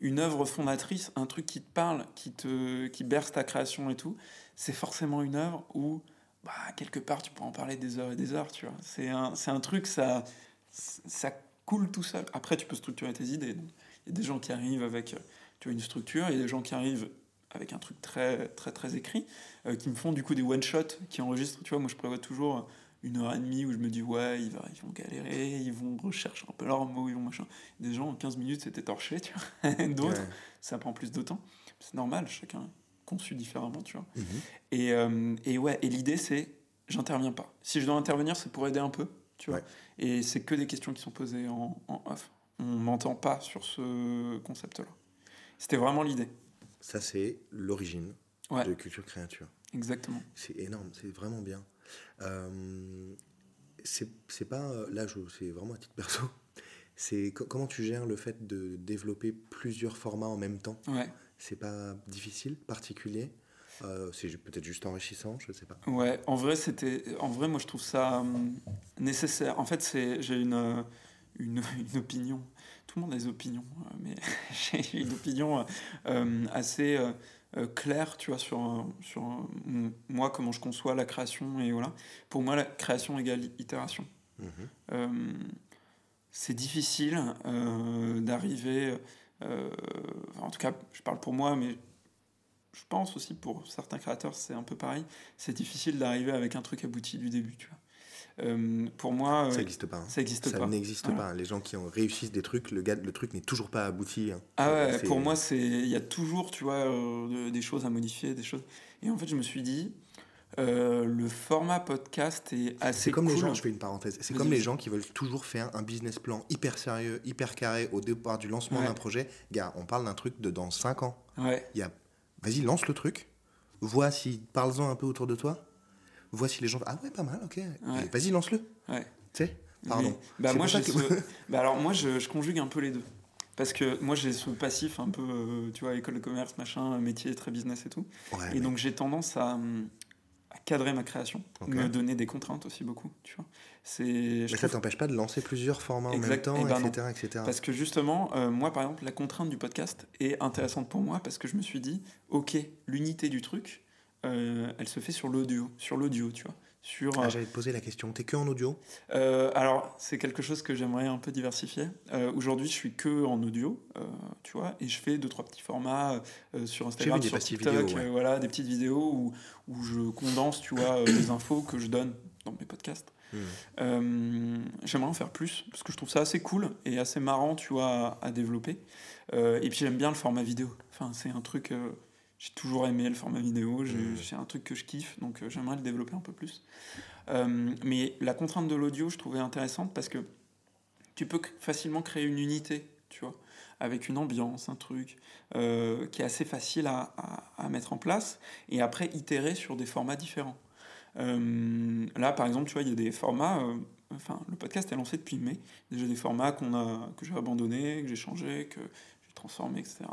une œuvre fondatrice, un truc qui te parle, qui, te, qui berce ta création et tout, c'est forcément une œuvre où, bah, quelque part, tu peux en parler des heures et des heures, tu vois. C'est un, un truc, ça, ça coule tout seul. Après, tu peux structurer tes idées. Il y a des gens qui arrivent avec tu vois, une structure, il y a des gens qui arrivent avec un truc très très très écrit, euh, qui me font du coup des one shot, qui enregistrent. Tu vois, moi je prévois toujours une heure et demie où je me dis ouais ils, vont galérer, ils vont rechercher un peu leurs mots, ils vont machin. Des gens en 15 minutes c'était torché, tu vois. D'autres ça prend plus de temps. C'est normal, chacun conçu différemment, tu vois. Mhm. Et, euh, et ouais, et l'idée c'est j'interviens pas. Si je dois intervenir, c'est pour aider un peu, tu vois. Et c'est que des questions qui sont posées en, en off. On m'entend pas sur ce concept-là. C'était vraiment l'idée. Ça, c'est l'origine de Culture Créature. Exactement. C'est énorme, c'est vraiment bien. Euh, c'est pas. Là, c'est vraiment à titre perso. C'est comment tu gères le fait de développer plusieurs formats en même temps? Ouais. C'est pas difficile, particulier euh, c'est peut-être juste enrichissant, je sais pas. Ouais, en vrai, c'était, en vrai, moi, je trouve ça hum, nécessaire. En fait, c'est, j'ai une, une, une, opinion tout le monde a des opinions, mais j'ai une opinion assez claire, tu vois, sur, sur moi, comment je conçois la création. Et voilà. Pour moi, la création égale itération. Mhm. c'est difficile d'arriver, en tout cas, je parle pour moi, mais je pense aussi pour certains créateurs, c'est un peu pareil. C'est difficile d'arriver avec un truc abouti du début, tu vois. Euh, pour moi, ça n'existe pas. Hein. Ça n'existe pas. n'existe pas. Les gens qui ont réussi des trucs, le, gars, le truc n'est toujours pas abouti. Hein. Ah ouais, pour moi, c'est il y a toujours, tu vois, euh, des choses à modifier, des choses. Et en fait, je me suis dit, euh, le format podcast est assez C'est comme les gens, je fais une parenthèse, c'est comme les gens qui veulent toujours faire un business plan hyper sérieux, hyper carré au départ du lancement d'un projet. Gars, on parle d'un truc de dans 5 ans. Ouais. Il y a vas-y, lance le truc, vois si, parle-en un peu autour de toi, vois si les gens, ah ouais, pas mal, ok, vas-y, lance-le. Ouais. Tu sais, pardon. bah moi, bah alors moi, je, je, conjugue un peu les deux. Parce que moi, j'ai ce passif un peu, euh, tu vois, école de commerce, machin, métier très business et tout. et donc, j'ai tendance à, hum, cadrer ma création, me donner des contraintes aussi beaucoup, tu vois. Mais ça t'empêche pas de lancer plusieurs formats en même temps, eh ben etc., etc., Parce que justement, euh, moi par exemple, la contrainte du podcast est intéressante pour moi parce que je me suis dit, ok, l'unité du truc, euh, elle se fait sur l'audio, sur l'audio, tu vois. Sur, ah, euh, J'allais te poser la question, t'es que en audio? Alors, c'est quelque chose que j'aimerais un peu diversifier. Aujourd'hui, je suis que en audio, tu vois, et je fais deux, trois petits formats sur Instagram, sur TikTok, voilà, des petites vidéos où, où je condense, tu vois, les infos que je donne dans mes podcasts. Euh, j'aimerais en faire plus parce que je trouve ça assez cool et assez marrant, tu vois, à, développer. Euh, et puis j'aime bien le format vidéo. Enfin, c'est un truc. Euh, j'ai toujours aimé le format vidéo. C'est un truc que je kiffe, donc j'aimerais le développer un peu plus. mais la contrainte de l'audio, je trouvais intéressante parce que tu peux facilement créer une unité, tu vois, avec une ambiance, un truc qui est assez facile à, à mettre en place et après itérer sur des formats différents. Euh, là, par exemple, tu vois, il y a des formats. Euh, enfin, le podcast est lancé depuis mai. Déjà des formats qu'on a, que j'ai abandonnés, que j'ai changés, que j'ai transformés, etc.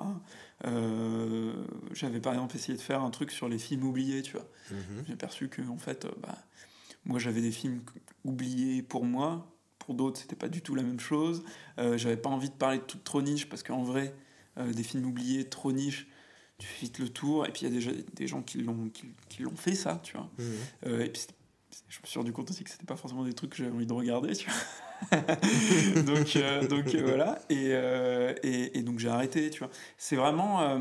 Euh, j'avais par exemple essayé de faire un truc sur les films oubliés, tu vois. Mhm. J'ai perçu que, en fait, bah, moi j'avais des films oubliés pour moi, pour d'autres c'était pas du tout la même chose. j'avais pas envie de parler de tout trop niche parce qu'en vrai, des films oubliés trop niche, tu fais vite le tour, et puis il y a déjà des gens qui l'ont qui, qui l'ont fait ça, tu vois. Euh, et puis je me suis rendu compte aussi que c'était pas forcément des trucs que j'avais envie de regarder, tu vois. donc euh, donc euh, voilà, et, et, et, donc j'ai arrêté, tu vois. C'est vraiment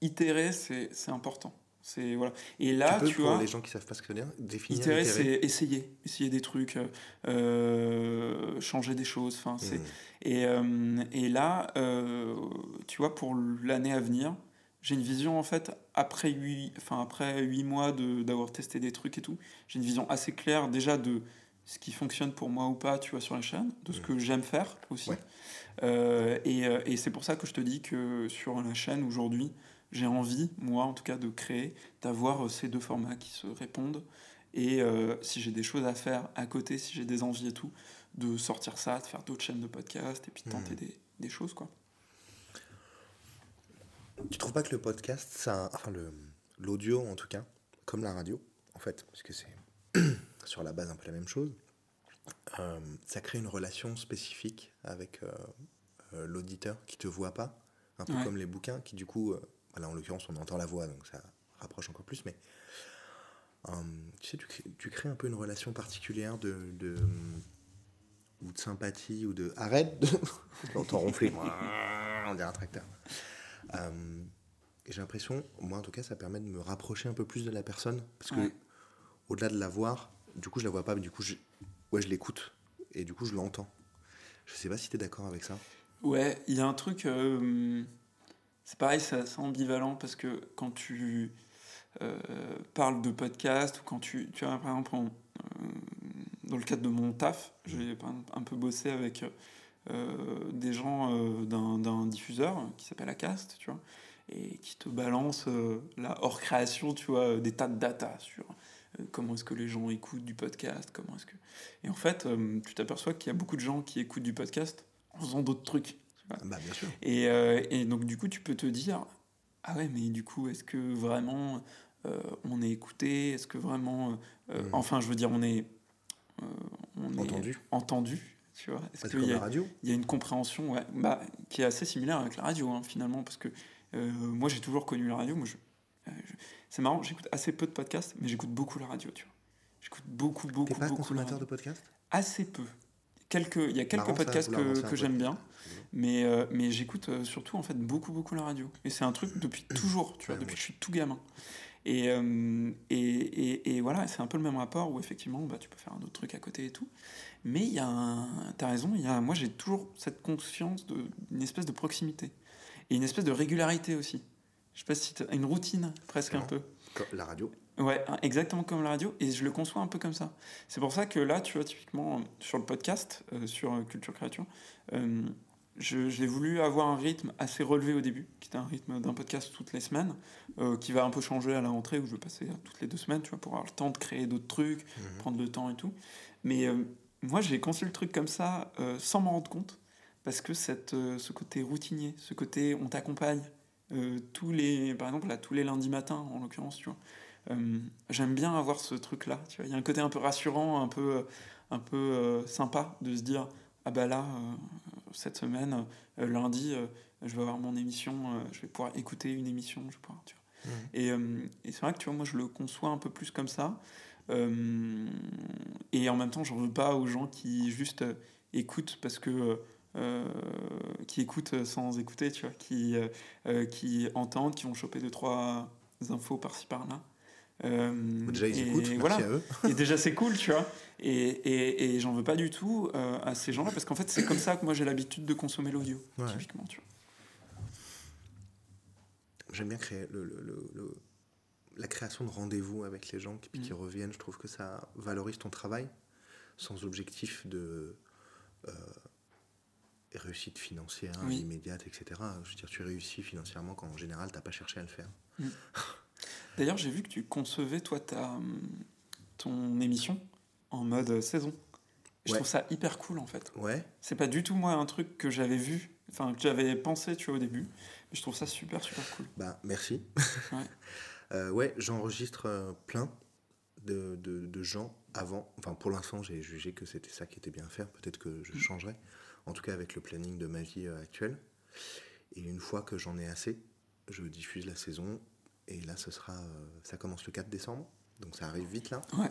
itérer, c'est important. C'est voilà. Et là, tu, pour vois, les gens qui savent pas ce que dire, définir. Itérer, c'est essayer, essayer des trucs, euh, changer des choses. Enfin, c'est mmh. et, euh, et là, euh, tu vois, pour l'année à venir, j'ai une vision en fait après huit, enfin après huit mois d'avoir testé des trucs et tout. J'ai une vision assez claire déjà de ce qui fonctionne pour moi ou pas, tu vois, sur la chaîne, de ce mmh. que j'aime faire aussi. et, et c'est pour ça que je te dis que sur la chaîne aujourd'hui j'ai envie, moi en tout cas, de créer, d'avoir euh, ces deux formats qui se répondent. Et euh, si j'ai des choses à faire à côté, si j'ai des envies et tout, de sortir ça, de faire d'autres chaînes de podcast et puis de tenter hmm. des, des, choses. quoi. Tu trouves pas que le podcast, ça, enfin l'audio en tout cas, comme la radio, en fait, parce que c'est sur la base un peu la même chose, euh, ça crée une relation spécifique avec l'auditeur qui te voit pas, un peu comme les bouquins qui du coup Là, en l'occurrence, on entend la voix, donc ça rapproche encore plus. Mais euh, tu sais, tu crées, un peu une relation particulière de, de ou de sympathie ou de arrête de ronfler on dirait un tracteur. Euh, et j'ai l'impression moi en tout cas ça permet de me rapprocher un peu plus de la personne parce que au-delà de la voir du coup je la vois pas mais du coup je, ouais je l'écoute. Et du coup je l'entends. Je sais pas si tu es d'accord avec ça. Ouais il y a un truc euh, c'est pareil, c'est ambivalent parce que quand tu euh, parles de podcast ou quand tu, tu vois, par exemple, euh, dans le cadre de mon taf, j'ai un peu bossé avec des gens d'un diffuseur qui s'appelle Acast, tu vois, et qui te balance la hors création, tu vois, des tas de data sur comment est-ce que les gens écoutent du podcast, comment est-ce que... Et en fait, tu t'aperçois qu'il y a beaucoup de gens qui écoutent du podcast en faisant d'autres trucs. Bah, bien sûr. Et, euh, et, donc, du coup, tu peux te dire Ah ouais, mais du coup, est-ce que vraiment euh, on est écouté? Est-ce que vraiment. Euh, mm. Enfin, je veux dire, on est. on entendu. Est entendu. Tu vois? Est-ce qu'il y, a, il y a une compréhension ouais, bah, qui est assez similaire avec la radio, hein, finalement, parce que moi, j'ai toujours connu la radio. Moi, je, c'est marrant, j'écoute assez peu de podcasts, mais j'écoute beaucoup la radio, tu vois. J'écoute beaucoup, beaucoup, T'es pas beaucoup. consommateur de podcasts? Assez peu. Quelques, il y a quelques podcasts que, que j'aime bien, mais, euh, mais j'écoute euh, surtout en fait beaucoup, beaucoup la radio. Et c'est un truc depuis toujours, tu vois, depuis que je suis tout gamin. Et, euh, et, et, et, voilà, c'est un peu le même rapport où effectivement, bah, tu peux faire un autre truc à côté et tout. Mais il y a un... T'as raison, il y a... moi j'ai toujours cette conscience d'une espèce de proximité. Et une espèce de régularité aussi. Je sais pas si as une routine presque un peu. La radio Ouais, exactement comme la radio, et je le conçois un peu comme ça. C'est pour ça que là, tu vois, typiquement, sur le podcast, euh, sur euh, Culture Créature, euh, j'ai voulu avoir un rythme assez relevé au début, qui était un rythme d'un podcast toutes les semaines, qui va un peu changer à la rentrée, où je vais passer toutes les deux semaines, tu vois, pour avoir le temps de créer d'autres trucs, mhm. prendre le temps et tout. Mais moi, j'ai conçu le truc comme ça, sans m'en rendre compte, parce que cette, ce côté routinier, ce côté on t'accompagne, tous les, par exemple, là, tous les lundis matins, en l'occurrence, tu vois, euh, j'aime bien avoir ce truc-là. Il y a un côté un peu rassurant, un peu, un peu euh, sympa de se dire ah bah là, euh, cette semaine, lundi, je vais avoir mon émission, je vais pouvoir écouter une émission, je vais pouvoir, tu vois. Mmh. Et, et c'est vrai que tu vois, moi je le conçois un peu plus comme ça. et en même temps, j'en veux pas aux gens qui juste écoutent parce que. Qui écoutent sans écouter, tu vois, qui, qui entendent, qui vont choper deux, trois infos par-ci par-là. Euh, déjà, ils écoutent, voilà. Et déjà, c'est cool, tu vois. Et, et, et j'en veux pas du tout euh, à ces gens-là, parce qu'en fait, c'est comme ça que moi j'ai l'habitude de consommer l'audio, typiquement, tu vois. J'aime bien créer le, le, le, la création de rendez-vous avec les gens qui, qui mm. reviennent. Je trouve que ça valorise ton travail sans objectif de euh, réussite financière immédiate, etc. Je veux dire, tu réussis financièrement quand en général, tu n'as pas cherché à le faire. Mm. D'ailleurs, j'ai vu que tu concevais, toi, ta, ton émission en mode saison. Je trouve ça hyper cool, en fait. Ouais. C'est pas du tout, moi, un truc que j'avais vu, enfin, que j'avais pensé, tu vois, au début. Mais je trouve ça super, super cool. Bah, merci. Ouais, euh, ouais j'enregistre euh, plein de, de, de, gens avant. Enfin, pour l'instant, j'ai jugé que c'était ça qui était bien à faire. Peut-être que je mm. changerai. En tout cas, avec le planning de ma vie euh, actuelle. Et une fois que j'en ai assez, je diffuse la saison et là, ce sera, euh, ça commence le 4 décembre, donc ça arrive vite là. Ouais.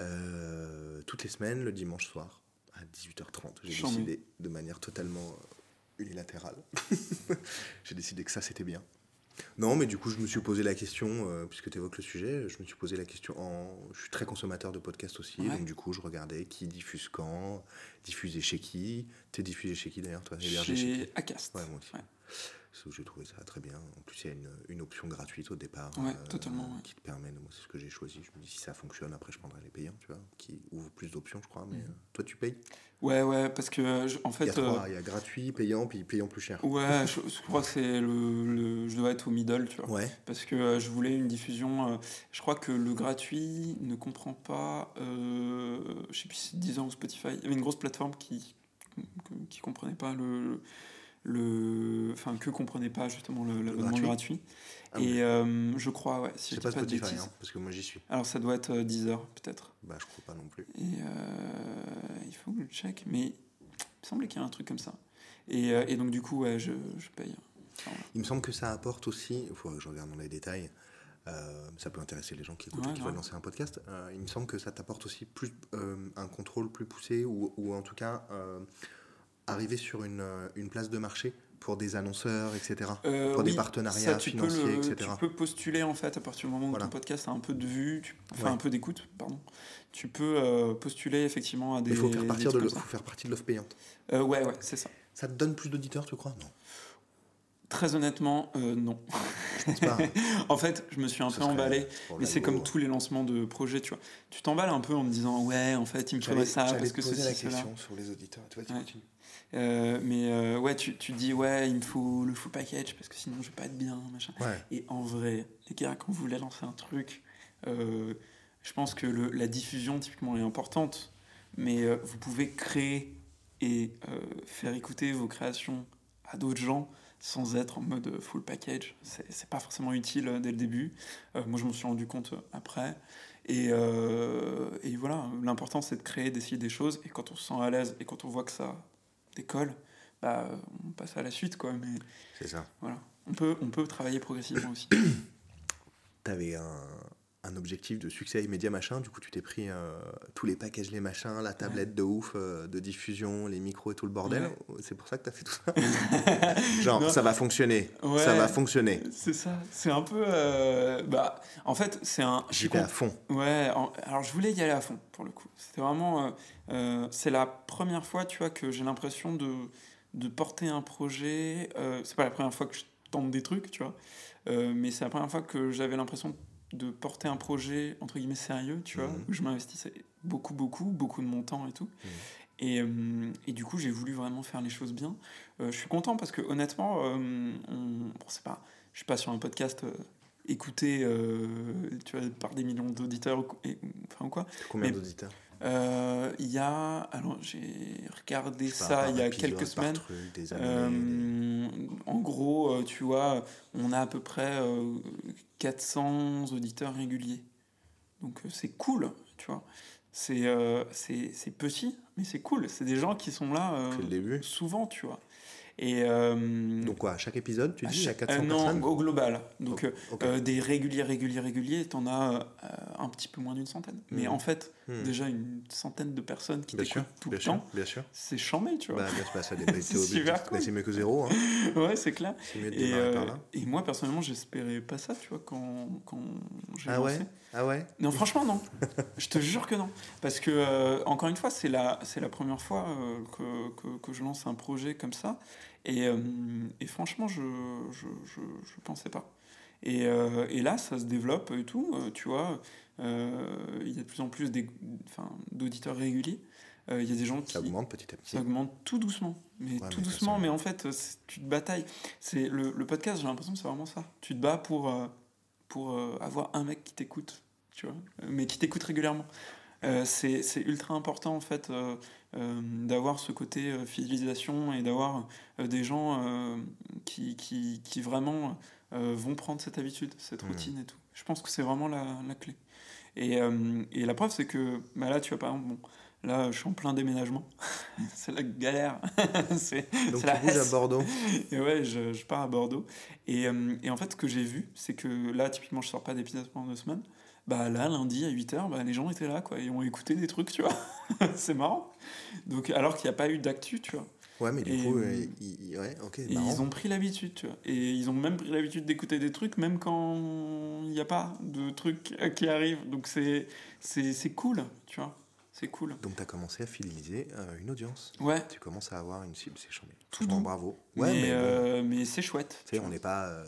Euh, toutes les semaines, le dimanche soir, à 18h30. J'ai décidé de manière totalement unilatérale. J'ai décidé que ça, c'était bien. Non, mais du coup, je me suis posé la question, puisque tu évoques le sujet, je me suis posé la question en. Je suis très consommateur de podcasts aussi, donc du coup, je regardais qui diffuse quand, diffusé chez qui. T'es diffusé chez qui d'ailleurs, toi Chez, chez Acast. Ouais, moi aussi. Ouais. J'ai trouvé ça très bien. En plus, il y a une, une option gratuite au départ ouais, euh, totalement, qui te permet, moi c'est ce que j'ai choisi. Je me dis si ça fonctionne, après je prendrai les payants, tu vois, qui ouvrent plus d'options, je crois. Mais mm. euh, toi, tu payes? Ouais, ouais, parce que en fait. Il y a trois, il y a gratuit, payant, puis payant plus cher. Ouais, je, crois que c'est le, Je dois être au middle, tu vois. Ouais. Parce que euh, je voulais une diffusion. je crois que le gratuit ne comprend pas. je sais plus si c'est Deezer ou Spotify. Il y avait une grosse plateforme qui qui comprenait pas le le, enfin que comprenait pas justement l'abonnement gratuit. gratuit. Ah et euh, je crois, ouais, si je pas, pas Spotify, hein, parce que moi j'y suis. Alors ça doit être 10 euh, heures peut-être. Bah je crois pas non plus. Et euh, il faut que je check, mais il me semblait qu'il y a un truc comme ça. Et, et donc du coup, ouais, je, je paye. Il me semble que ça apporte aussi, il faut que je regarde dans les détails, ça peut intéresser les gens qui écoutent et qui veulent lancer un podcast. il me semble que ça t'apporte aussi plus un contrôle plus poussé ou, ou en tout cas arriver sur une, euh, une, place de marché pour des annonceurs, etc. Euh, pour des partenariats financiers, etc. Tu peux postuler en fait à partir du moment où ton podcast a un peu de vue, enfin un peu d'écoute, pardon. Tu peux euh, postuler effectivement à des. Il faut faire, partir de faut faire partie de l'offre payante. ouais, ouais, c'est ça. Ça te donne plus d'auditeurs, tu crois? Non. Très honnêtement, non. en fait, je me suis un peu emballé, mais c'est comme tous les lancements de projets, tu vois. Tu t'emballes un peu en me disant, ouais, en fait, il me faudrait ça parce que c'est la question sur les auditeurs. Tu vois, tu continues. Euh, mais euh, ouais, tu, tu dis, ouais, il me faut le full package parce que sinon je vais pas être bien, machin. Et en vrai, les gars, quand vous voulez lancer un truc, euh, je pense que le, la diffusion typiquement est importante, mais vous pouvez créer et faire écouter vos créations à d'autres gens sans être en mode full package. C'est pas forcément utile dès le début. moi, je m'en suis rendu compte après. Et, et voilà, l'important c'est de créer, d'essayer des choses. Et quand on se sent à l'aise et quand on voit que ça décolle, bah, on passe à la suite. quoi. Mais c'est ça. Voilà. On peut, on peut travailler progressivement aussi. tu avais un, un, objectif de succès immédiat, machin. Du coup, tu t'es pris euh, tous les packages, les machins, la tablette de ouf, euh, de diffusion, les micros et tout le bordel. C'est pour ça que tu as fait tout ça Genre, ça va fonctionner. ça va fonctionner. C'est ça. C'est un peu. Euh, bah, en fait, c'est un. J'y vais à fond. Ouais. alors, je voulais y aller à fond, pour le coup. C'était vraiment. c'est la première fois, tu vois, que j'ai l'impression de, de porter un projet. c'est pas la première fois que je tente des trucs, tu vois. Euh, mais c'est la première fois que j'avais l'impression de porter un projet entre guillemets sérieux, tu vois, mhm. où je m'investissais beaucoup, beaucoup, beaucoup de mon temps et tout. Mhm. Et, euh, et, du coup, j'ai voulu vraiment faire les choses bien. Euh, je suis content parce que honnêtement, on, bon, c'est pas, je suis pas sur un podcast écouté, tu vois, par des millions d'auditeurs, enfin quoi. Combien d'auditeurs? Euh, il y a, alors j'ai regardé ça il y a quelques semaines. Euh, en gros, euh, tu vois, on a à peu près 400 auditeurs réguliers. Donc c'est cool, tu vois. C'est c'est petit, mais c'est cool. C'est des gens qui sont là souvent, tu vois. Et, euh, Donc quoi, à chaque épisode, tu dis, à 400 euh, Non, au global. Donc euh, des réguliers, réguliers, réguliers, t'en as un petit peu moins d'une centaine. Mais hmm. en fait, hmm. déjà une centaine de personnes qui t'écoutent tout le temps, bien sûr. c'est chambé, tu vois. Bah, bah, ça c'est mieux que zéro. Hein. ouais, c'est clair. Et, et, moi, personnellement, j'espérais pas ça, tu vois, quand, quand j'ai ah lancé. Ouais? Ah ouais? Non, franchement, non. je te jure que non. Parce que, encore une fois, c'est la, la première fois que, que, que, je lance un projet comme ça. Et, euh, et franchement, je ne je, je, je, pensais pas. Et, euh, et, là, ça se développe et tout, euh, tu vois. Il y a de plus en plus d'auditeurs réguliers. Il y a des gens qui. Ça augmente petit à petit. Ça augmente tout doucement. Mais tout doucement, mais en fait, tu te batailles. C'est le, le podcast, j'ai l'impression que c'est vraiment ça. Tu te bats pour, pour avoir un mec qui t'écoute, tu vois, mais qui t'écoute régulièrement. c'est ultra important en fait euh, d'avoir ce côté euh, fidélisation et d'avoir euh, des gens qui, qui, qui, vraiment vont prendre cette habitude, cette mmh. routine et tout. Je pense que c'est vraiment la, la, clé. Et, et, la preuve, c'est que bah là, tu vois, par exemple, bon, là, je suis en plein déménagement. c'est la galère. c'est, Donc, tu bouges à Bordeaux Et ouais, je, je, pars à Bordeaux. Et, et en fait, ce que j'ai vu, c'est que là, typiquement, je sors pas d'épisode pendant deux semaines bah là, lundi à 8h, bah, les gens étaient là, quoi, et ont écouté des trucs, tu vois. c'est marrant. Donc, alors qu'il n'y a pas eu d'actu, tu vois. Ouais, mais du coup, euh, ils, ouais, ils ont pris l'habitude, tu vois. Et ils ont même pris l'habitude d'écouter des trucs, même quand il n'y a pas de trucs qui arrivent. Donc, c'est cool, tu vois. C'est cool. Donc, tu as commencé à fidéliser euh, une audience. Ouais. Tu commences à avoir une cible, c'est chambé. Tout bravo. Ouais, mais, euh, mais, c'est chouette. Tu sais, on n'est pas euh,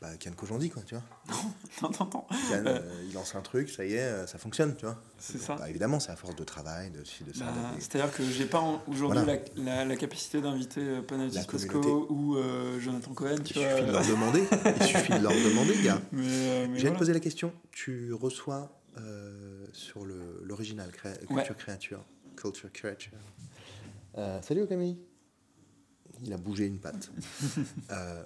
bah, Kian Kojandi, quoi, tu vois. Non, non, non. Kian, euh, il lance un truc, ça y est, ça fonctionne, tu vois. C'est ça. Bah, évidemment, c'est à force de travail, de ci, de ça. Bah, c'est-à-dire que j'ai pas aujourd'hui la, la, capacité d'inviter Panathis Cosco ou Jonathan Cohen, tu Il suffit de leur demander. Il suffit de leur demander, gars. Mais, J'ai poser la question. Tu reçois sur l'original, Culture Créature. Culture Creature. Euh, salut Camille. Il a bougé une patte. Euh,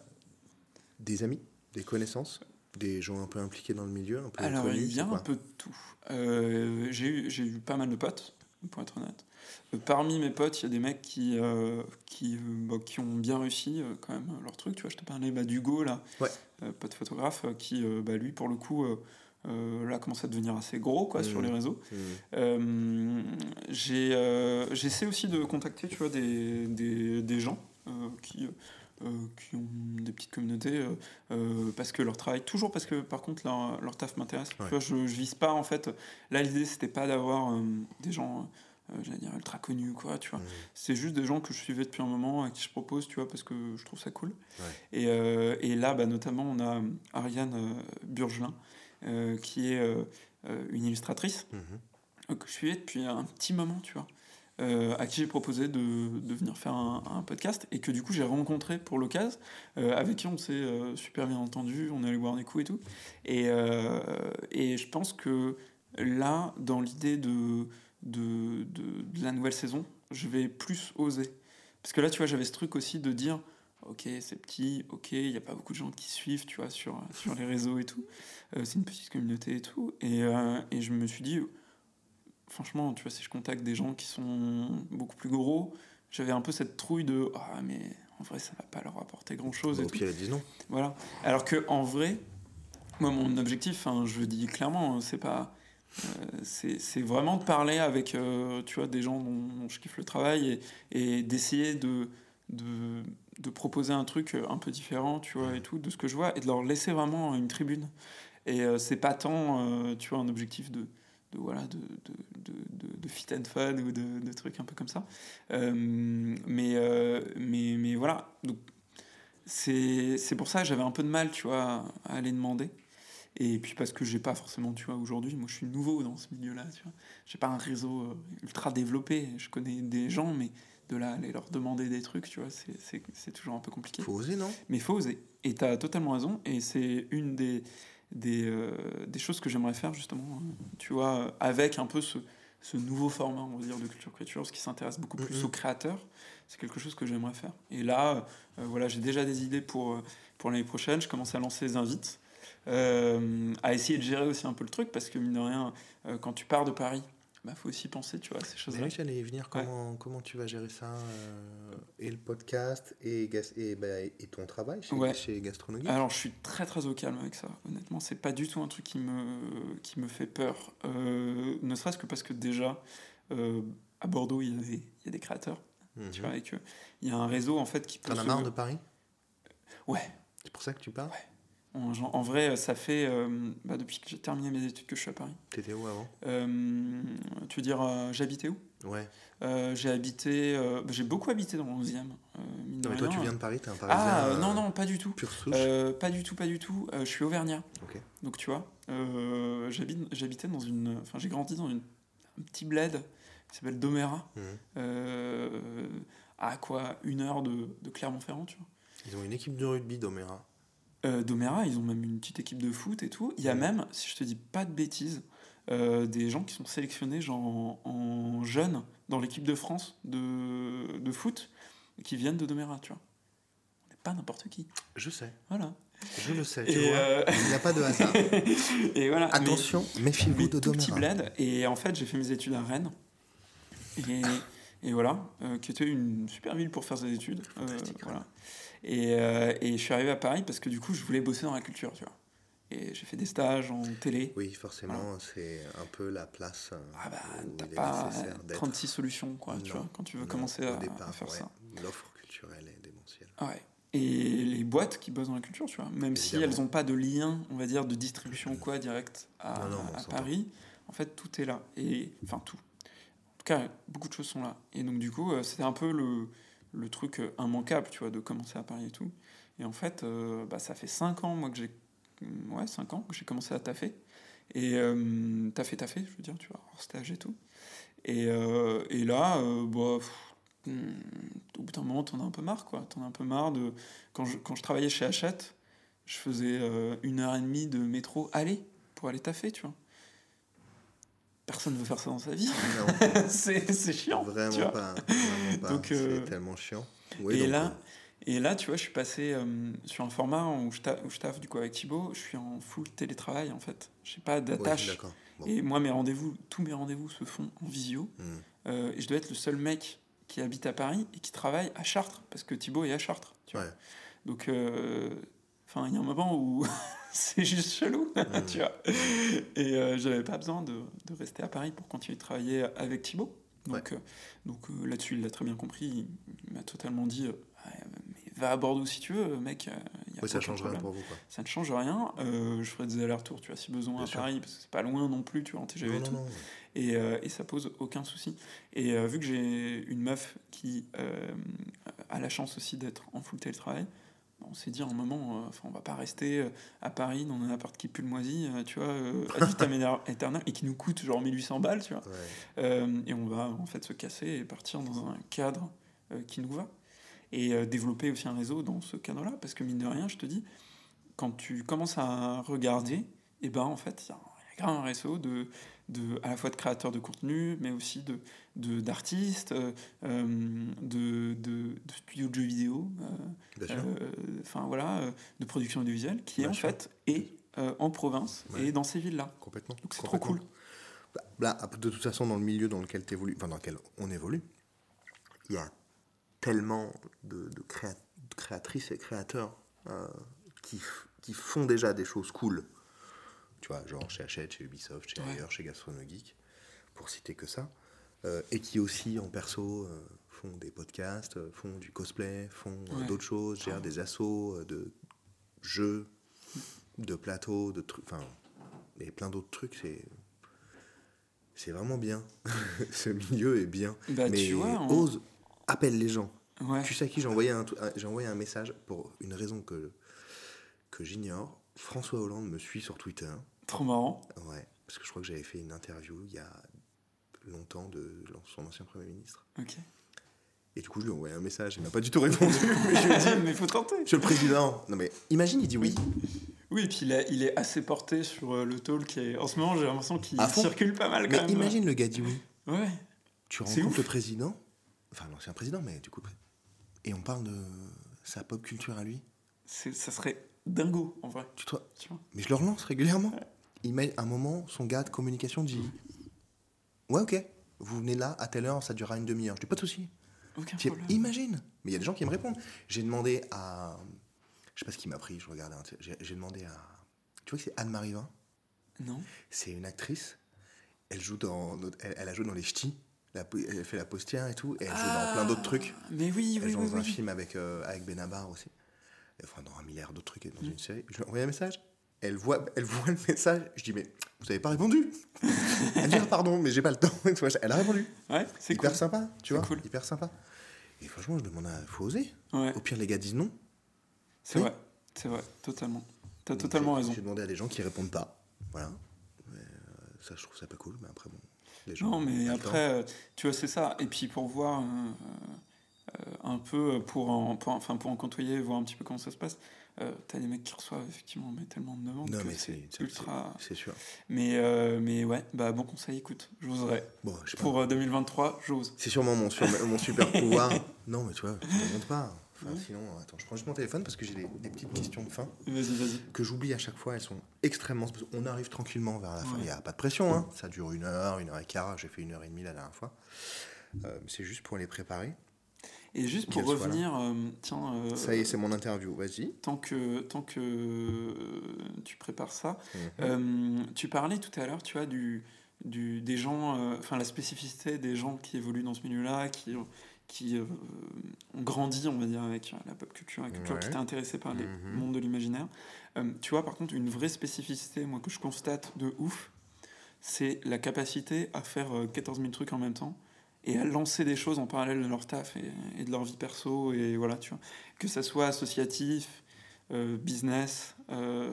des amis, des connaissances, des gens un peu impliqués dans le milieu, un peu Alors il y a un peu de tout. Euh, j'ai eu, eu pas mal de potes, pour être honnête. parmi mes potes, il y a des mecs qui, qui, bah, qui ont bien réussi quand même leur truc. Tu vois, je te parlais bah, d'Hugo, là, pote photographe, qui, bah, lui, pour le coup, euh, là commence à devenir assez gros quoi, sur mmh. les réseaux. Mmh. Euh, euh, j'essaie aussi de contacter tu vois, des, des, des gens qui, qui ont des petites communautés parce que leur travail, toujours parce que par contre leur, leur taf m'intéresse. je, je vise pas en fait. Là, l'idée c'était pas d'avoir des gens. j'allais dire ultra connus quoi tu vois mmh. c'est juste des gens que je suivais depuis un moment à qui je propose tu vois parce que je trouve ça cool et, et, là bah, notamment on a Ariane Burgelin qui est euh, euh, une illustratrice mhm. que je suivais depuis un petit moment, tu vois. à qui j'ai proposé de, de, venir faire un, podcast et que du coup j'ai rencontré pour l'occasion, avec qui on s'est super bien entendu, on est allé boire des coups et tout. Et, et je pense que là, dans l'idée de, de, de, la nouvelle saison, je vais plus oser. Parce que là, tu vois, j'avais ce truc aussi de dire, ok, c'est petit, ok, il n'y a pas beaucoup de gens qui suivent, tu vois, sur, sur les réseaux et tout. Euh, c'est une petite communauté et tout. Et, euh, et, je me suis dit, franchement, tu vois, si je contacte des gens qui sont beaucoup plus gros, j'avais un peu cette trouille de, ah, mais en vrai, ça va pas leur apporter grand-chose. Bah, et disent non. Voilà. Alors que en vrai, moi, mon objectif, hein, je dis clairement, hein, c'est pas... Euh, c'est vraiment de parler avec tu vois, des gens dont, je kiffe le travail et, et d'essayer de, de, de proposer un truc un peu différent, tu vois, et tout, de ce que je vois, et de leur laisser vraiment une tribune. Et euh, c'est pas tant, euh, tu vois, un objectif de, de voilà, de, de, de, de, fit and fun ou de, trucs un peu comme ça. Euh, mais, mais, mais voilà, donc c'est pour ça que j'avais un peu de mal, tu vois, à aller demander. Et puis parce que j'ai pas forcément, tu vois, aujourd'hui, moi je suis nouveau dans ce milieu-là, tu vois. J'ai pas un réseau ultra développé, je connais des gens, mais de là aller leur demander des trucs, tu vois, c'est toujours un peu compliqué. Faut oser, non? Mais faut oser. Et tu as totalement raison. Et c'est une des, des, euh, des choses que j'aimerais faire, justement, hein. tu vois, avec un peu ce, ce, nouveau format, on va dire, de culture créature, ce qui s'intéresse beaucoup plus aux créateurs. C'est quelque chose que j'aimerais faire. Et là, euh, voilà, j'ai déjà des idées pour, euh, pour l'année prochaine. Je commence à lancer les invites. à essayer de gérer aussi un peu le truc parce que mine de rien, quand tu pars de Paris, il bah, faut aussi penser, tu vois, ces choses-là. Oui, j'allais y venir. Comment, comment tu vas gérer ça euh, Et le podcast et, et, bah, et ton travail chez, ouais. chez Gastronomie? Alors, je suis très, très au calme avec ça. Honnêtement, c'est pas du tout un truc qui me, qui me fait peur. Euh, ne serait-ce que parce que déjà, euh, à Bordeaux, il y, a des, il y a des créateurs. Tu mhm. vois, et il y a un réseau, en fait, qui peut... T'en as marre de Paris? Ouais. C'est pour ça que tu pars? Ouais. En, vrai, ça fait euh, bah, depuis que j'ai terminé mes études que je suis à Paris. T'étais où avant? Euh, Tu veux dire, euh, j'habitais où? Ouais. j'ai habité, bah, j'ai beaucoup habité dans le 11e. non, mais toi, tu viens de Paris, t'es un Parisien. Ah, non, non, pas du tout. Pas du tout, pas du tout. je suis auvergnat. Ok. Donc, tu vois, j'habitais dans une. Enfin, j'ai grandi dans une, un petit bled qui s'appelle Doméra. Mmh. à quoi? Une heure de, de Clermont-Ferrand, tu vois. Ils ont une équipe de rugby, Doméra. Euh, Doméra, ils ont même une petite équipe de foot et tout. Il y a même, si je te dis pas de bêtises, euh, des gens qui sont sélectionnés genre en, jeunes dans l'équipe de France de, de foot qui viennent de Doméra, tu vois. On n'est pas n'importe qui. Je sais. Voilà. Je le sais, tu vois. Euh, Il n'y a pas de hasard. et voilà. Attention, méfiez-vous de Doméra. petit bled. Et en fait, j'ai fait mes études à Rennes. Et, et voilà, qui était une super ville pour faire ses études. voilà. Et, euh, et, je suis arrivé à Paris parce que du coup, je voulais bosser dans la culture, tu vois. Et j'ai fait des stages en télé. Oui, forcément, c'est un peu la place. Euh, ah bah, t'as pas 36 solutions, quoi, tu vois, quand tu veux commencer à, faire ça. L'offre culturelle est démentielle. Ouais. Et les boîtes qui bossent dans la culture, tu vois, même si elles n'ont pas de lien, on va dire, de distribution quoi direct à, à Paris, en fait, tout est là. Et enfin, tout. En tout cas, beaucoup de choses sont là. Et donc, du coup, euh, c'était un peu le truc euh, immanquable, tu vois, de commencer à Paris et tout. Et en fait, euh, bah, ça fait 5 ans, moi, que j'ai ouais, 5 ans que j'ai commencé à taffer. Et taffer, taffer, je veux dire, tu vois, hors stage et tout. Et, et là, bah, mm, au bout d'un moment, t'en as un peu marre, quoi. T'en as un peu marre de... Quand je, quand je travaillais chez Hachette, je faisais une heure et demie de métro aller pour aller taffer, tu vois personne ne veut faire ça dans sa vie. c'est chiant. Vraiment pas. Donc, c'est euh, tellement chiant. et, là, euh, et là, tu vois, je suis passé euh, sur un format où je, taffe, où je taffe du coup avec Thibaut. Je suis en full télétravail en fait. Je n'ai pas d'attache. Et moi, mes rendez-vous, tous mes rendez-vous se font en visio. Hmm. et je dois être le seul mec qui habite à Paris et qui travaille à Chartres parce que Thibaut est à Chartres. Tu vois. Donc, enfin, il y a un moment où c'est juste chelou, mmh. tu vois. Et euh, j'avais pas besoin de, de, rester à Paris pour continuer de travailler avec Thibaut. Donc, euh, donc euh, là-dessus, il l'a très bien compris. Il, m'a totalement dit mais va à Bordeaux si tu veux, mec. Y a ça change rien pour vous. Quoi. Ça ne change rien. je ferai des allers-retours, tu vois, si besoin à Paris, parce que c'est pas loin non plus, tu vois, en TGV et tout. Et, et, ça pose aucun souci. Et vu que j'ai une meuf qui a la chance aussi d'être en full télétravail, on s'est dit à un moment, euh, enfin, on va pas rester euh, à Paris dans un appart qui pue le moisi, euh, tu vois, à vitam et qui nous coûte genre 1800 balles, tu vois. et on va en fait se casser et partir dans un cadre qui nous va. Et développer aussi un réseau dans ce cadre-là, parce que mine de rien, je te dis, quand tu commences à regarder, et eh ben en fait, il y, a un réseau de, de, à la fois de créateurs de contenu, mais aussi de, d'artistes, euh, de, de, de, studios de jeux vidéo, enfin voilà, de production audiovisuelle, qui en fait est en province et dans ces villes-là. Complètement. Donc c'est trop cool. Bah, là, de toute façon, dans le milieu dans lequel, évolues, enfin, dans lequel on évolue, il y a tellement de, de, créatrices et créateurs euh, qui, qui, font déjà des choses cool. Tu vois, genre chez Hachette, chez Ubisoft, chez ailleurs, chez Gastronogeek, pour citer que ça. Euh, et qui aussi, en perso, euh, font des podcasts, font du cosplay, font d'autres choses, gèrent des assos de jeux, de plateaux, de trucs, enfin, et plein d'autres trucs. C'est c'est vraiment bien. Ce milieu est bien. Bah, mais tu vois, ose, appelle les gens. Tu sais à qui j'ai envoyé un, j'ai envoyé un message pour une raison que, que j'ignore. François Hollande me suit sur Twitter. Trop marrant. Ouais, parce que je crois que j'avais fait une interview il y a longtemps de son ancien Premier ministre. Ok. Et du coup, je lui ai envoyé un message. Il m'a pas du tout répondu. mais je lui ai dit, mais faut tenter. Monsieur le Président. Non, mais imagine, il dit oui. Oui, et puis il, il est assez porté sur euh, le talk. Et en ce moment, j'ai l'impression qu'il circule pas mal quand mais imagine le gars dit oui. Ouais. Tu rencontres le président, enfin l'ancien président, mais du coup, et on parle de sa pop culture à lui. Ça serait dingo, en vrai. Tu, vois, Mais je le relance régulièrement. Il met un moment, son gars de communication dit Ouais, ok, vous venez là à telle heure, ça durera une demi-heure. Je dis Pas de souci. Imagine Mais il y a des gens qui me répondent. J'ai demandé à. Je sais pas ce qui m'a pris, je regardais. J'ai demandé à. Tu vois que c'est Anne-Marie Vin? Non. C'est une actrice. Elle, joue dans, elle, a joué dans Les Ch'tis. Elle fait la postière et tout. Et elle joue dans plein d'autres trucs. Ah, mais oui, elle joue dans un film avec, euh, avec Benabar aussi. Enfin, dans un milliard d'autres trucs. Dans mm. une série. Je lui ai envoyé un message. Elle voit, elle voit le message. Je dis, mais vous avez pas répondu Elle dit, ah, pardon, mais j'ai pas le temps. elle a répondu. Ouais, c'est Hyper sympa, tu vois. Cool. Hyper sympa. Et franchement, je demande à. Faut oser. Au pire, les gars disent non. C'est vrai, c'est vrai, totalement. T'as totalement raison. J'ai demandé à des gens qui répondent pas. Voilà. Euh, ça, je trouve ça pas cool, mais après, bon. Les gens non, mais après, euh, tu vois, c'est ça. Et puis pour voir euh, un peu, pour en, enfin, pour en côtoyer, voir un petit peu comment ça se passe. Euh, t'as des mecs qui reçoivent effectivement mais tellement de demandes. Non, mais c'est ultra. C'est sûr. Mais, euh, mais ouais, bah, bon conseil, écoute, j'oserais. Bon, Pour 2023, euh, j'ose. C'est sûrement mon, mon super pouvoir. non, mais tu vois, je ne montre pas. Enfin, Sinon, attends, je prends juste mon téléphone parce que j'ai des, petites questions de fin. Vas-y, vas-y. Que j'oublie à chaque fois, elles sont extrêmement. On arrive tranquillement vers la fin. Il n'y a pas de pression, hein. Ça dure une heure, une heure et quart. J'ai fait une heure et demie la dernière fois. c'est juste pour les préparer. Et juste pour revenir, euh, tiens. Euh, ça y est, c'est mon interview, vas-y. Tant que, tant que tu prépares ça, mhm. euh, tu parlais tout à l'heure, tu vois, du, du, des gens, enfin la spécificité des gens qui évoluent dans ce milieu-là, qui, qui ont grandi, on va dire, avec la pop culture, la culture qui étaient intéressés par le mhm. monde de l'imaginaire. tu vois, par contre, une vraie spécificité, moi, que je constate de ouf, c'est la capacité à faire 14 000 trucs en même temps et à lancer des choses en parallèle de leur taf et, de leur vie perso et voilà tu vois. Que ça soit associatif euh, business euh,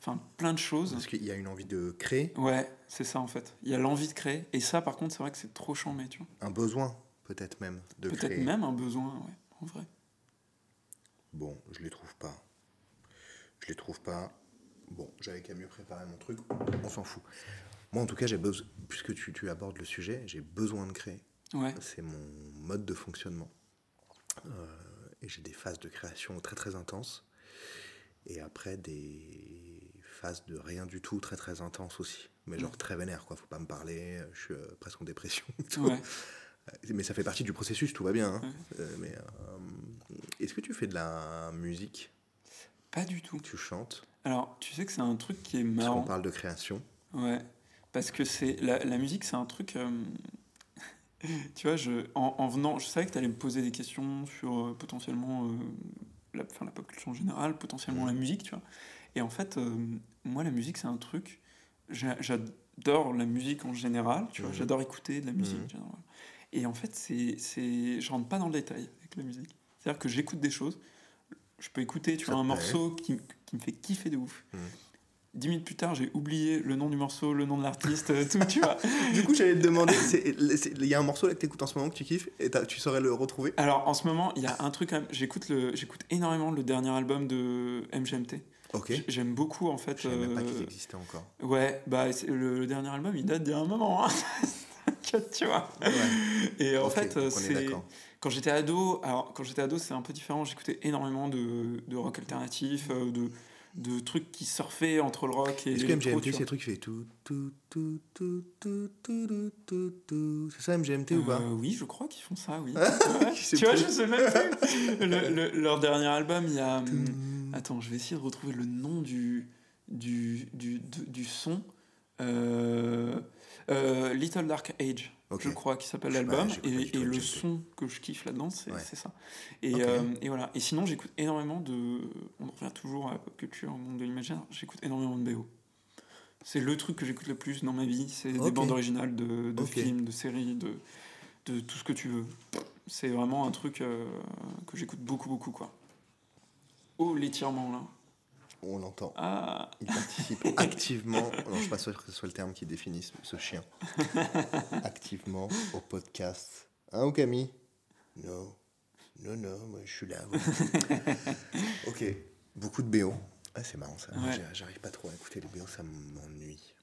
enfin plein de choses. Parce qu'il y a une envie de créer. Ouais c'est ça en fait. Il y a l'envie de créer. Et ça par contre c'est vrai que c'est trop chambé tu vois. Un besoin peut-être même de peut-être même un besoin ouais en vrai. Bon je les trouve pas. Je les trouve pas. Bon j'avais qu'à mieux préparer mon truc. On s'en fout. Moi en tout cas j'ai besoin puisque tu, tu abordes le sujet j'ai besoin de créer c'est mon mode de fonctionnement. Euh, et j'ai des phases de création très très intenses. Et après des phases de rien du tout très très intenses aussi. Mais genre très vénère, quoi. Faut pas me parler, je suis euh, presque en dépression. Mais ça fait partie du processus, tout va bien. Hein. Euh, mais est-ce que tu fais de la musique? Pas du tout. Tu chantes? Alors, tu sais que c'est un truc qui est marrant. On parle de création. Ouais. Parce que c'est la, la musique, c'est un truc tu vois, je, en, venant, je savais que tu allais me poser des questions sur euh, potentiellement euh, la, fin, la pop culture en général, potentiellement la musique, tu vois. Et en fait, euh, moi, la musique, c'est un truc. J'adore la musique en général, tu vois. Mhm. J'adore écouter de la musique général. Et en fait, c'est, c'est, je rentre pas dans le détail avec la musique. C'est-à-dire que j'écoute des choses. Je peux écouter, tu vois, un morceau qui, qui, me fait kiffer de ouf. Mhm. Dix minutes plus tard, j'ai oublié le nom du morceau, le nom de l'artiste, euh, tout, tu vois. du coup, j'allais te demander, il y a un morceau là que tu écoutes en ce moment que tu kiffes et tu saurais le retrouver Alors, en ce moment, il y a un truc, j'écoute, énormément le dernier album de MGMT. J'aime beaucoup en fait. Je savais même pas qu'ils existaient encore. Ouais, bah le, dernier album il date d'il y a un moment. Hein. tu vois. Et en fait, c'est quand j'étais ado, alors quand j'étais ado, c'est un peu différent. J'écoutais énormément de, de rock alternatif, de de trucs qui surfaient entre le rock et Est-ce que MGMT, c'est le truc qui fait tout, tout, tout, tout, tout, tout, tout, tout, C'est ça MGMT ou pas Oui, je crois qu'ils font ça, oui. tu vois, je sais même plus. le, leur dernier album, il y a. Attends, je vais essayer de retrouver le nom du, du, du, du, son. Euh, Little Dark Age je crois, qui s'appelle l'album. et, le son que je kiffe là-dedans, c'est ça. Et, euh, et, voilà. Et sinon, j'écoute énormément de. On revient toujours à la pop culture, au monde de l'imaginaire. J'écoute énormément de BO. C'est le truc que j'écoute le plus dans ma vie. C'est des bandes originales de, de films, de séries, de, de tout ce que tu veux. C'est vraiment un truc euh, que j'écoute beaucoup, beaucoup, quoi. Oh, l'étirement, là on l'entend. Ah. Il participe activement, non, je ne suis pas sûr que ce soit le terme qui définisse ce chien, activement au podcast. Hein, Camille Non, non, non, moi je suis là. ok, beaucoup de BO. c'est marrant ça. J'arrive pas trop à écouter les BO, ça m'ennuie.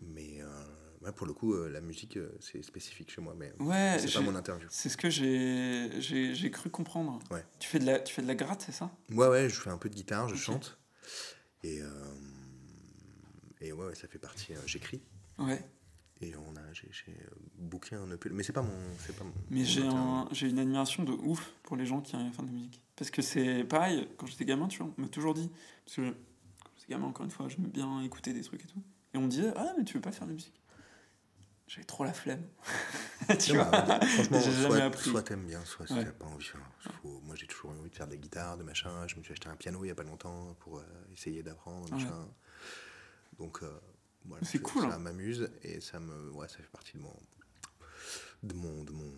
Mais euh, pour le coup, euh, la musique, euh, c'est spécifique chez moi, mais ouais, c'est pas mon interview. C'est ce que j'ai cru comprendre. Ouais. Tu, fais de la, tu fais de la gratte, c'est ça? Ouais, ouais, je fais un peu de guitare, je chante. Et, euh, et ouais, ça fait partie. Euh, j'écris. Ouais. Et on a, j'ai, euh, booké un EP. Mais c'est pas mon. C'est pas mais j'ai, un, j'ai une admiration de ouf pour les gens qui arrivent à faire de la musique. Parce que c'est pareil, quand j'étais gamin, tu vois, on m'a toujours dit. Parce que quand j'étais gamin, encore une fois, j'aimais bien écouter des trucs et tout. Et on me disait, ah, mais tu veux pas faire de musique? J'avais trop la flemme. tu vois franchement, soit, soit t'aimes bien, soit t'as pas envie. moi, j'ai toujours envie de faire des guitares, de machin. Je me suis acheté un piano il y a pas longtemps pour euh, essayer d'apprendre, machin. Donc, euh, voilà, c'est cool. Ça hein. m'amuse et ça me, ouais, ça fait partie de mon, de mon, de mon,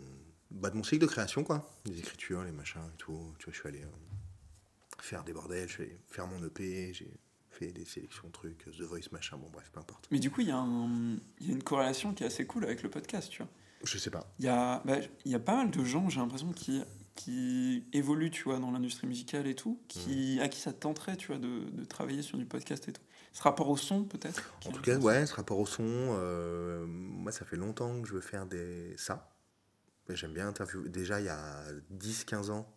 bah, de mon cycle de création, quoi. Les écritures, les machins et tout. Tu vois, je suis allé euh, faire des bordels, je suis allé faire mon EP, j'ai fait des sélections de trucs, The Voice, machin, bon bref, peu importe. Mais du coup, il y, y a une corrélation qui est assez cool avec le podcast, tu vois. Je sais pas. Il y a, bah, y a pas mal de gens, j'ai l'impression, qui, qui évoluent, tu vois, dans l'industrie musicale et tout, qui, à qui ça tenterait, tu vois, de, de, travailler sur du podcast et tout. Ce rapport au son, peut-être En tout cas, ouais, ce rapport au son, euh, moi, ça fait longtemps que je veux faire des... ça. J'aime bien interviewer. Déjà, il y a 10-15 ans,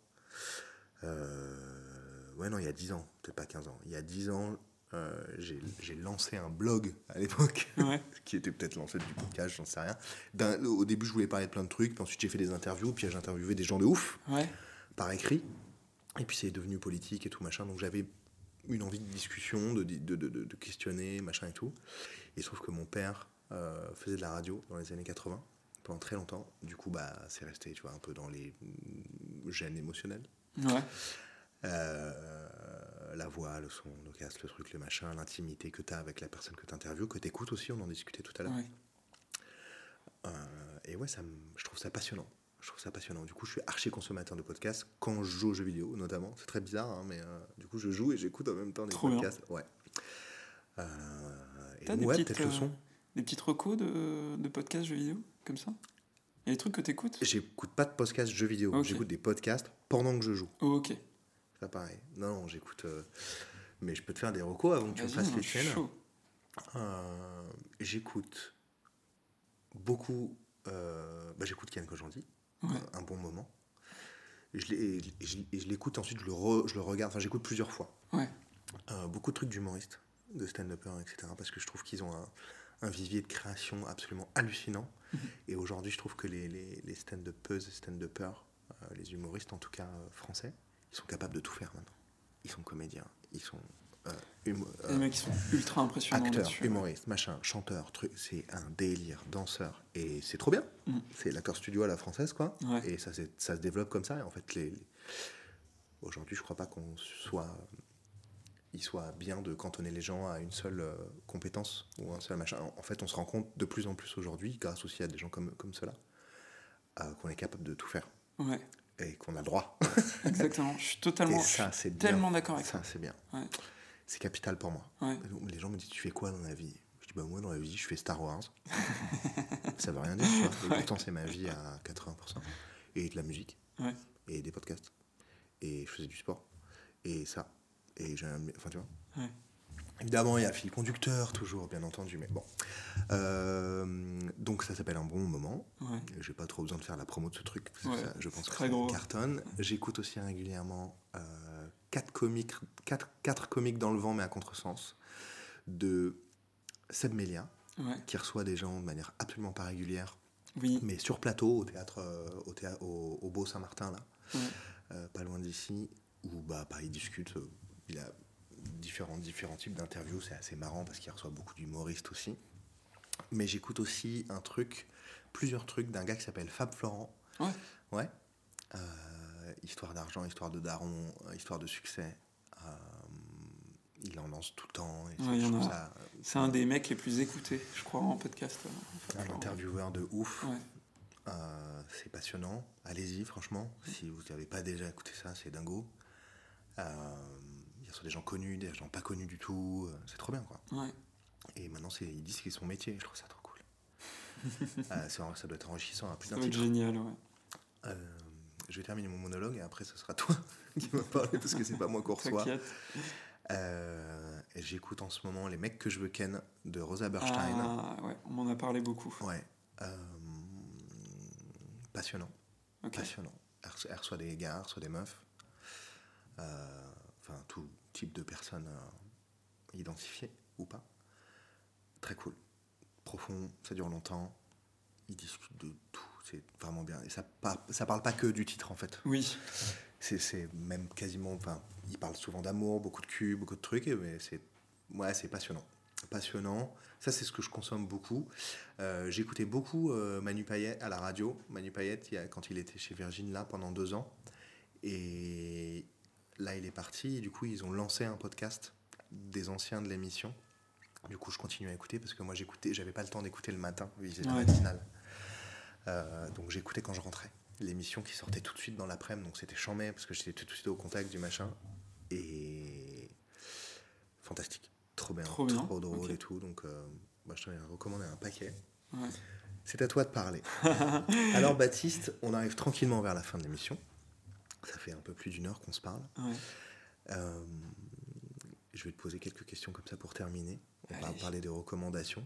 euh, ouais, non, il y a 10 ans, peut-être pas 15 ans. Il y a 10 ans, euh, j'ai lancé un blog à l'époque, qui était peut-être lancé du podcast, j'en sais rien. Au début, je voulais parler de plein de trucs, puis ensuite j'ai fait des interviews, puis j'ai interviewé des gens de ouf, par écrit. Et puis c'est devenu politique et tout machin, donc j'avais une envie de discussion, de, de, de, de, questionner, machin et tout. Et sauf que mon père euh, faisait de la radio dans les années 80 pendant très longtemps. Du coup, bah, c'est resté, tu vois, un peu dans les gènes émotionnels. Ouais. Euh, la voix, le son, le casque, le truc, le machin, l'intimité que tu as avec la personne que tu interviews, que tu écoutes aussi, on en discutait tout à l'heure. Euh, et ouais, ça, je trouve ça passionnant. Je trouve ça passionnant. Du coup, je suis archi consommateur de podcasts quand je joue aux jeux vidéo, notamment. C'est très bizarre, hein, mais euh, du coup, je joue et j'écoute en même temps des podcasts. Ouais. Euh, et des, le son. des petites recos de, de podcasts jeux vidéo, comme ça? Il y a des trucs que tu écoutes J'écoute pas de podcasts jeux vidéo. J'écoute des podcasts pendant que je joue. Oh, ok pas pareil. Non, j'écoute. Euh, mais je peux te faire des recos avant que tu me fasses les chaînes. Euh, j'écoute beaucoup. Euh, bah, j'écoute Ken Kojandi, un bon moment. Je l'écoute ensuite, je le, je le regarde. Enfin, j'écoute plusieurs fois. beaucoup de trucs d'humoristes, de stand-uppers, etc. Parce que je trouve qu'ils ont un, vivier de création absolument hallucinant. Mhm. Et aujourd'hui, je trouve que les, les, les stand-uppeuses, stand-uppers, les humoristes en tout cas français, ils sont capables de tout faire maintenant. Ils sont comédiens, ils sont. Euh, les euh, mecs qui sont ultra impressionnants. Acteurs, humoristes, machin, chanteurs, truc, c'est un délire, danseur. Et c'est trop bien. Mm. C'est l'acteur studio à la française, quoi. Et ça, ça se développe comme ça. Et en fait, les, aujourd'hui, je crois pas qu'on soit. Il soit bien de cantonner les gens à une seule euh, compétence ou un seul machin. En fait, on se rend compte de plus en plus aujourd'hui, grâce aussi à des gens comme, comme ceux-là, qu'on est capable de tout faire. Ouais et qu'on a le droit. Exactement, je suis totalement, ça, tellement d'accord avec ça. c'est bien. C'est capital pour moi. Les gens me disent Tu fais quoi dans la vie? Je dis bah, Moi, dans la vie, je fais Star Wars. ça veut rien dire, tu vois. Et pourtant, c'est ma vie à 80%. Et de la musique. Et des podcasts. Et je faisais du sport. Et ça. Et j'ai Enfin, tu vois. Évidemment, il y a fil conducteur, toujours, bien entendu, mais bon. Euh, donc, ça s'appelle Un bon moment. Ouais. J'ai pas trop besoin de faire la promo de ce truc. je pense que ça cartonne. J'écoute aussi régulièrement euh, quatre, comiques, quatre, quatre comiques dans le vent, mais à contresens, de Seb Melia, qui reçoit des gens de manière absolument pas régulière. Oui. Mais sur plateau, au théâtre, euh, au, théâtre, au, Beau Saint-Martin, là, pas loin d'ici, où bah, bah, il discute. il a différents, différents types d'interviews. C'est assez marrant parce qu'il reçoit beaucoup d'humoristes aussi. Mais j'écoute aussi un truc, plusieurs trucs d'un gars qui s'appelle Fab Florent. Ouais. Ouais. Euh, histoire d'argent, histoire de daron, euh, histoire de succès. Euh, il en lance tout le temps. C'est un des mecs les plus écoutés, je crois, en podcast. un intervieweur de ouf. c'est passionnant. Allez-y, franchement. Si vous n'avez pas déjà écouté ça, c'est dingo. Euh, ce soit des gens connus, des gens pas connus du tout. Euh, c'est trop bien, quoi. Ouais. Et maintenant, ils disent c'est son métier. Je trouve ça trop cool. euh, ça doit être enrichissant à plus d'un titre. génial, ouais. Euh, je vais terminer mon monologue et après, ce sera toi qui va parler parce que c'est pas moi qu'on reçoit. Euh, J'écoute en ce moment Les mecs que je veux ken de Rosa Berstein. Ah, ouais, on m'en a parlé beaucoup. Ouais. Euh, passionnant. Passionnant. Elle reçoit des gars, elle reçoit des meufs. Enfin, tout, type de personnes identifiées ou pas. Très cool. Profond, ça dure longtemps. Ils discutent de tout, c'est vraiment bien. Et ça, ça parle pas que du titre en fait. Oui. C'est même quasiment. Enfin, ils parlent souvent d'amour, beaucoup de cul, beaucoup de trucs, mais c'est ouais, c'est passionnant. Passionnant. Ça, c'est ce que je consomme beaucoup. Euh, J'écoutais beaucoup euh, Manu Payet à la radio. Manu Payet, quand il était chez Virgin, là, pendant deux ans. Et Là, il est parti. Et du coup, ils ont lancé un podcast des anciens de l'émission. Du coup, je continue à écouter parce que moi, j'écoutais, j'avais pas le temps d'écouter le matin, vu que matinale. Euh, donc, j'écoutais quand je rentrais. L'émission qui sortait tout de suite dans l'après-midi, donc c'était chambé parce que j'étais tout de suite au contact du machin. Et fantastique. Trop bien, trop, drôle et tout. Donc, euh, bah, je te recommander un paquet. C'est à toi de parler. Alors, Baptiste, on arrive tranquillement vers la fin de l'émission. Ça fait un peu plus d'une heure qu'on se parle. Euh, je vais te poser quelques questions comme ça pour terminer. On va parler des recommandations.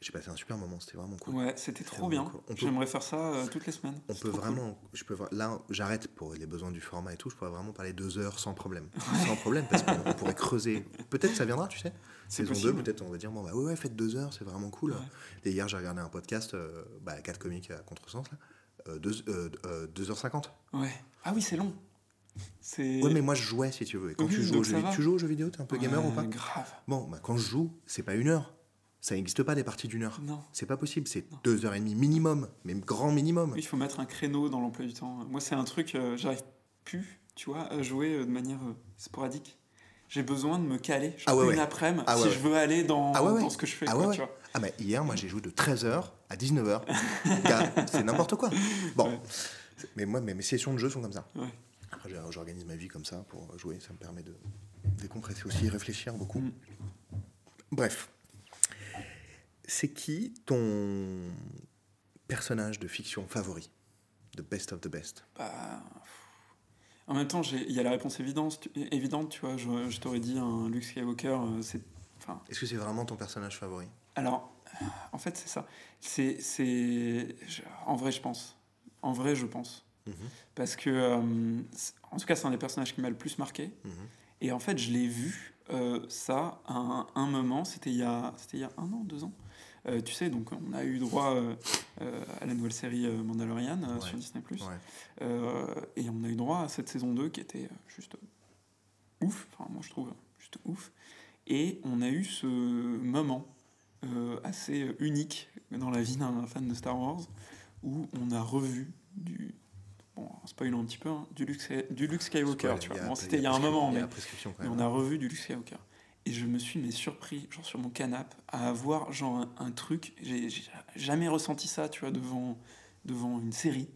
J'ai passé un super moment, c'était vraiment cool. Ouais, c'était trop bien. J'aimerais faire ça euh, toutes les semaines. On peut vraiment, je peux là, j'arrête pour les besoins du format et tout. Je pourrais vraiment parler deux heures sans problème, sans problème, parce qu'on pourrait creuser. Peut-être ça viendra, tu sais. Saison 2, peut-être on va dire bon bah ouais, ouais faites deux heures, c'est vraiment cool. Et hier j'ai regardé un podcast, euh, bah, quatre comiques à contresens là. 2, euh, 2h50. Euh, ouais. Ah oui, c'est long. Ouais, mais moi je jouais si tu veux. Et quand tu, joues, tu joues aux jeux vidéo, t'es un peu gamer ou pas? grave. Bon, bah, quand je joue, c'est pas une heure. Ça n'existe pas des parties d'une heure. Non. C'est pas possible, c'est deux heures et demie minimum, même grand minimum. il faut mettre un créneau dans l'emploi du temps. Moi, c'est un truc, euh, j'arrive plus, tu vois, à jouer de manière sporadique j'ai besoin de me caler ah une après-midi ah si je veux aller dans, ah dans, ce que je fais. Ah, ah mais hier, moi, j'ai joué de 13h à 19h. c'est n'importe quoi. Bon, mais moi, mes, sessions de jeu sont comme ça. Après, j'organise ma vie comme ça pour jouer. Ça me permet de décompresser aussi, réfléchir beaucoup. Mm. Bref. C'est qui ton personnage de fiction favori? The best of the best? Bah, en même temps, il y a la réponse évidente, évidente tu vois. Je, t'aurais dit un Luke Skywalker. Euh, c'est, Est-ce que c'est vraiment ton personnage favori? Alors, euh, en fait, c'est ça. C'est, c'est, en vrai, je pense. En vrai, je pense. Mhm. Parce que, euh, en tout cas, c'est un des personnages qui m'a le plus marqué. Mhm. Et en fait, je l'ai vu, ça, à un, un moment, c'était il, y a, c'était il y a un an, deux ans. Euh, tu sais, donc on a eu droit euh, euh, à la nouvelle série Mandalorian sur Disney+. et on a eu droit à cette saison 2 qui était juste ouf, enfin moi je trouve juste ouf. Et on a eu ce moment assez unique dans la vie d'un fan de Star Wars où on a revu du bon, spoilant un petit peu, hein, du, Luke, du Luke Skywalker, tu vois. Bon, c'était il y a un moment, mais, mais on a revu du Luke Skywalker. Et je me suis mais surpris, genre sur mon canapé, à avoir genre un, truc. J'ai jamais ressenti ça, tu vois, devant, devant une série.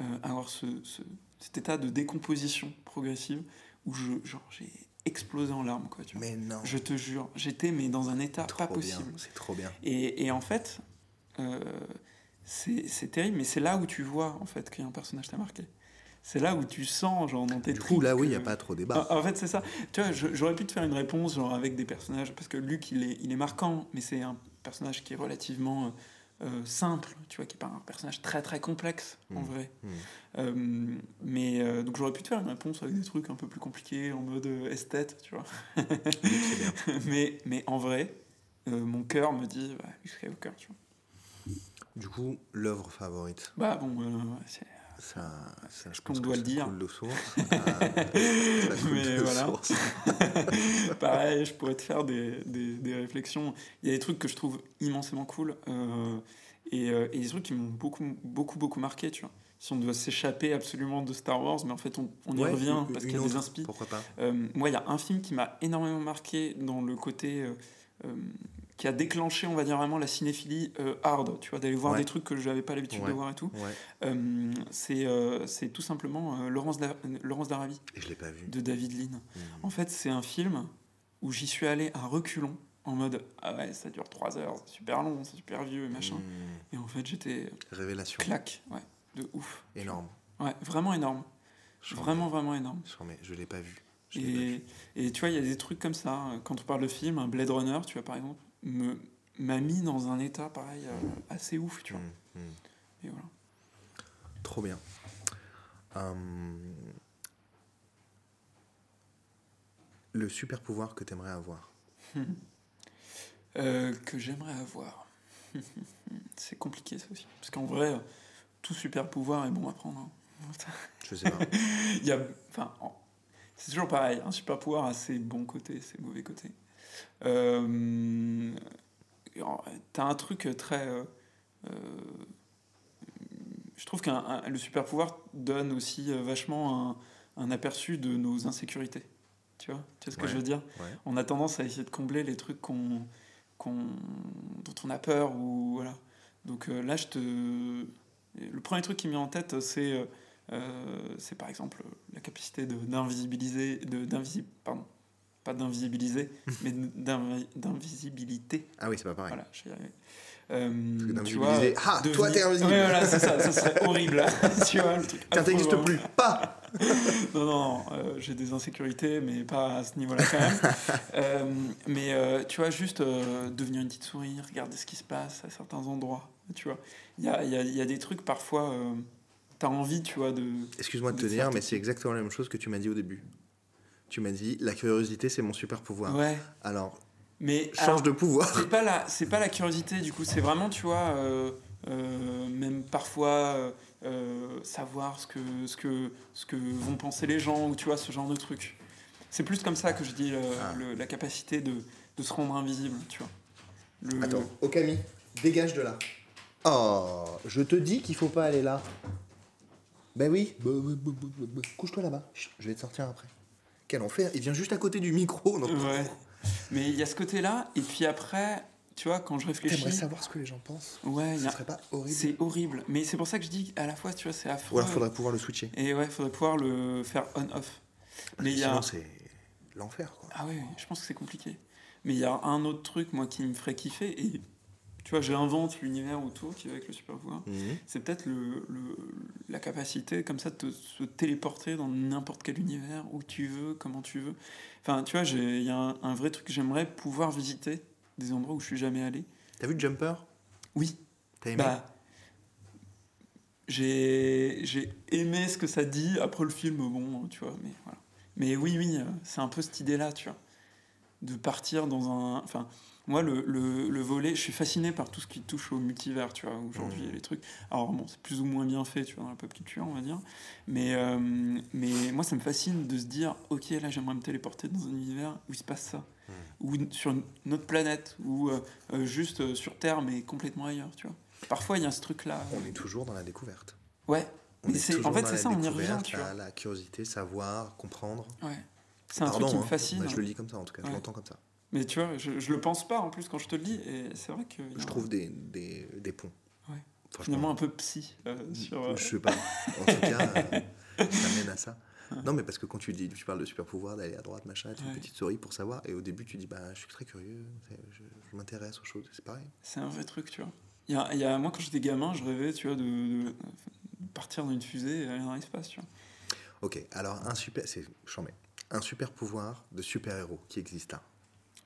Euh, avoir ce, cet état de décomposition progressive où je, genre, j'ai explosé en larmes, quoi. Tu vois. Mais non. Je te jure, j'étais mais dans un état pas possible. C'est trop bien. Et, et en fait, euh, c'est terrible, mais c'est là où tu vois en fait qu'il y a un personnage t'a marqué. c'est là où tu sens, genre, dans tes Du coup, là, oui, il n'y a pas trop débat. En, fait, c'est ça. Tu vois, j'aurais pu te faire une réponse, genre, avec des personnages, parce que Luc, il est, il est marquant, mais c'est un personnage qui est relativement euh, simple, tu vois, qui n'est pas un personnage très très complexe, en mmh. vrai. Mmh. Euh, mais euh, donc, j'aurais pu te faire une réponse avec des trucs un peu plus compliqués, en mode esthète, tu vois. mais, mais en vrai, mon cœur me dit, bah, Luke cœur tu vois. Du coup, l'œuvre favorite Bah bon, c'est ça, ça je pense qu'on doit le dire. Coule de source. Mais voilà. Pareil, je pourrais te faire des, des, des, réflexions. Il y a des trucs que je trouve immensément cool euh, et, euh, et, des trucs qui m'ont beaucoup, beaucoup, beaucoup marqué, tu vois. Si on doit s'échapper absolument de Star Wars, mais en fait, on, on y revient parce qu'il y a des inspi. Pourquoi pas euh, Moi, il y a un film qui m'a énormément marqué dans le côté qui a déclenché, on va dire vraiment la cinéphilie euh, hard, tu vois, d'aller voir des trucs que je n'avais pas l'habitude de voir et tout. Euh, c'est euh, c'est tout simplement Laurence d'Arabie. Et je l'ai pas vu. De David Lean. Hmm. En fait, c'est un film où j'y suis allé à reculons, en mode ah ouais, ça dure 3 heures, c'est super long, c'est super vieux et machin. Hmm. Et en fait, j'étais. Révélation. Claque, ouais, de ouf. Énorme. Ouais, vraiment énorme. Vraiment, vraiment énorme. Je l'ai pas vu. Et, et, tu vois, il y a des trucs comme ça. Quand on parle de film, un Blade Runner, tu vois, par exemple, me m'a mis dans un état pareil euh, assez ouf, tu vois. Mmh, mmh. Et voilà. Trop bien. Hum, le super pouvoir que tu aimerais avoir euh, Que j'aimerais avoir. C'est compliqué ça aussi. Parce qu'en vrai, tout super pouvoir est bon à prendre. Hein. Je sais pas. Il y a, enfin, c'est toujours pareil. Un super pouvoir a ses bons côtés, ses mauvais côtés. Euh, T'as un truc très. Euh, euh, je trouve que le super pouvoir donne aussi euh, vachement un, un, aperçu de nos insécurités. Tu vois, tu vois ce que je veux dire? On a tendance à essayer de combler les trucs qu'on, dont on a peur. Ou, voilà. Donc là, je te... le premier truc qui me vient en tête, c'est, c'est par exemple la capacité d'invisibiliser, de, d'invisi, pardon, pas d'invisibiliser, mais d'invisibilité. Ah oui, c'est pas pareil. Voilà, je euh, tu vois, ah, toi t'es invisible. Ouais, voilà, c'est ça, ça serait horrible. tu vois, le truc. T'existes plus, pas Non, non, euh, j'ai des insécurités, mais pas à ce niveau-là quand même. euh, mais euh, tu vois, juste euh, devenir une petite souris, regarder ce qui se passe à certains endroits. Tu vois, il y a, y, a, y a, des trucs parfois, t'as envie, tu vois, de. Excuse-moi de, de te dire, mais c'est exactement la même chose que tu m'as dit au début tu m'as dit la curiosité c'est mon super pouvoir. Ouais. Alors, mais change de pouvoir. C'est pas la, c'est pas la curiosité du coup, c'est vraiment tu vois, euh, euh, même parfois euh, savoir ce que, ce que, ce que vont penser les gens ou tu vois ce genre de truc. C'est plus comme ça que je dis ah. la capacité de, de, se rendre invisible, tu vois. Le... Attends, Okami, dégage de là. Oh, je te dis qu'il faut pas aller là. Ben oui, couche-toi là-bas. Je vais te sortir après. Quel enfer, il vient juste à côté du micro. Ouais. Mais il y a ce côté-là, et puis après, tu vois, quand je réfléchis. T'aimerais savoir ce que les gens pensent Ouais. Ce serait pas horrible. C'est horrible. Mais c'est pour ça que je dis à la fois, tu vois, c'est affreux. Ou alors faudrait pouvoir le switcher. Et ouais, faudrait pouvoir le faire on-off. Mais il y a. c'est l'enfer, quoi. Ah ouais, je pense que c'est compliqué. Mais il y a un autre truc, moi, qui me ferait kiffer, et tu vois, j'invente l'univers autour qui va avec le super pouvoir. Mhm. C'est peut-être le, le, la capacité comme ça de te, se téléporter dans n'importe quel univers, où tu veux, comment tu veux. Enfin, tu vois, il y a un, vrai truc que j'aimerais pouvoir visiter, des endroits où je suis jamais allé. T'as vu Jumper? Oui. T'as aimé? Bah, J'ai aimé ce que ça dit. Après le film, bon, tu vois, mais voilà. Mais oui, oui, c'est un peu cette idée-là, tu vois. De partir dans un. Enfin, moi, le, le, le, volet, je suis fasciné par tout ce qui touche au multivers, tu vois, aujourd'hui, mmh. les trucs. Alors, bon, c'est plus ou moins bien fait, tu vois, dans la pop culture, on va dire. Mais, euh, mais moi, ça me fascine de se dire, ok, là, j'aimerais me téléporter dans un univers où il se passe ça. Mmh. Ou sur une autre planète, ou euh, euh, juste sur Terre, mais complètement ailleurs, tu vois. Parfois, il y a ce truc-là. On est toujours dans la découverte. Ouais. On est en fait, c'est ça, on y revient, tu vois. La curiosité, savoir, comprendre. Ouais. C'est un truc qui me hein. fascine. Bah, je le dis comme ça, en tout cas, je l'entends comme ça. Mais tu vois, je, je le pense pas en plus quand je te le dis, et c'est vrai que. Je trouve des, des, des ponts. Ouais. Finalement un peu psy. Euh, sur, euh, Je sais pas. En tout cas, euh, ça mène à ça. Non, mais parce que quand tu dis, tu parles de super pouvoir, d'aller à droite, machin, tu une petite souris pour savoir, et au début tu dis, bah, je suis très curieux, je, je m'intéresse aux choses, c'est pareil. C'est un vrai truc, tu vois. Il y a, il y a, moi, quand j'étais gamin, je rêvais, tu vois, de, de, partir dans une fusée et aller dans l'espace, tu vois. Ok, alors un super, c'est un super pouvoir de super-héros qui existe là.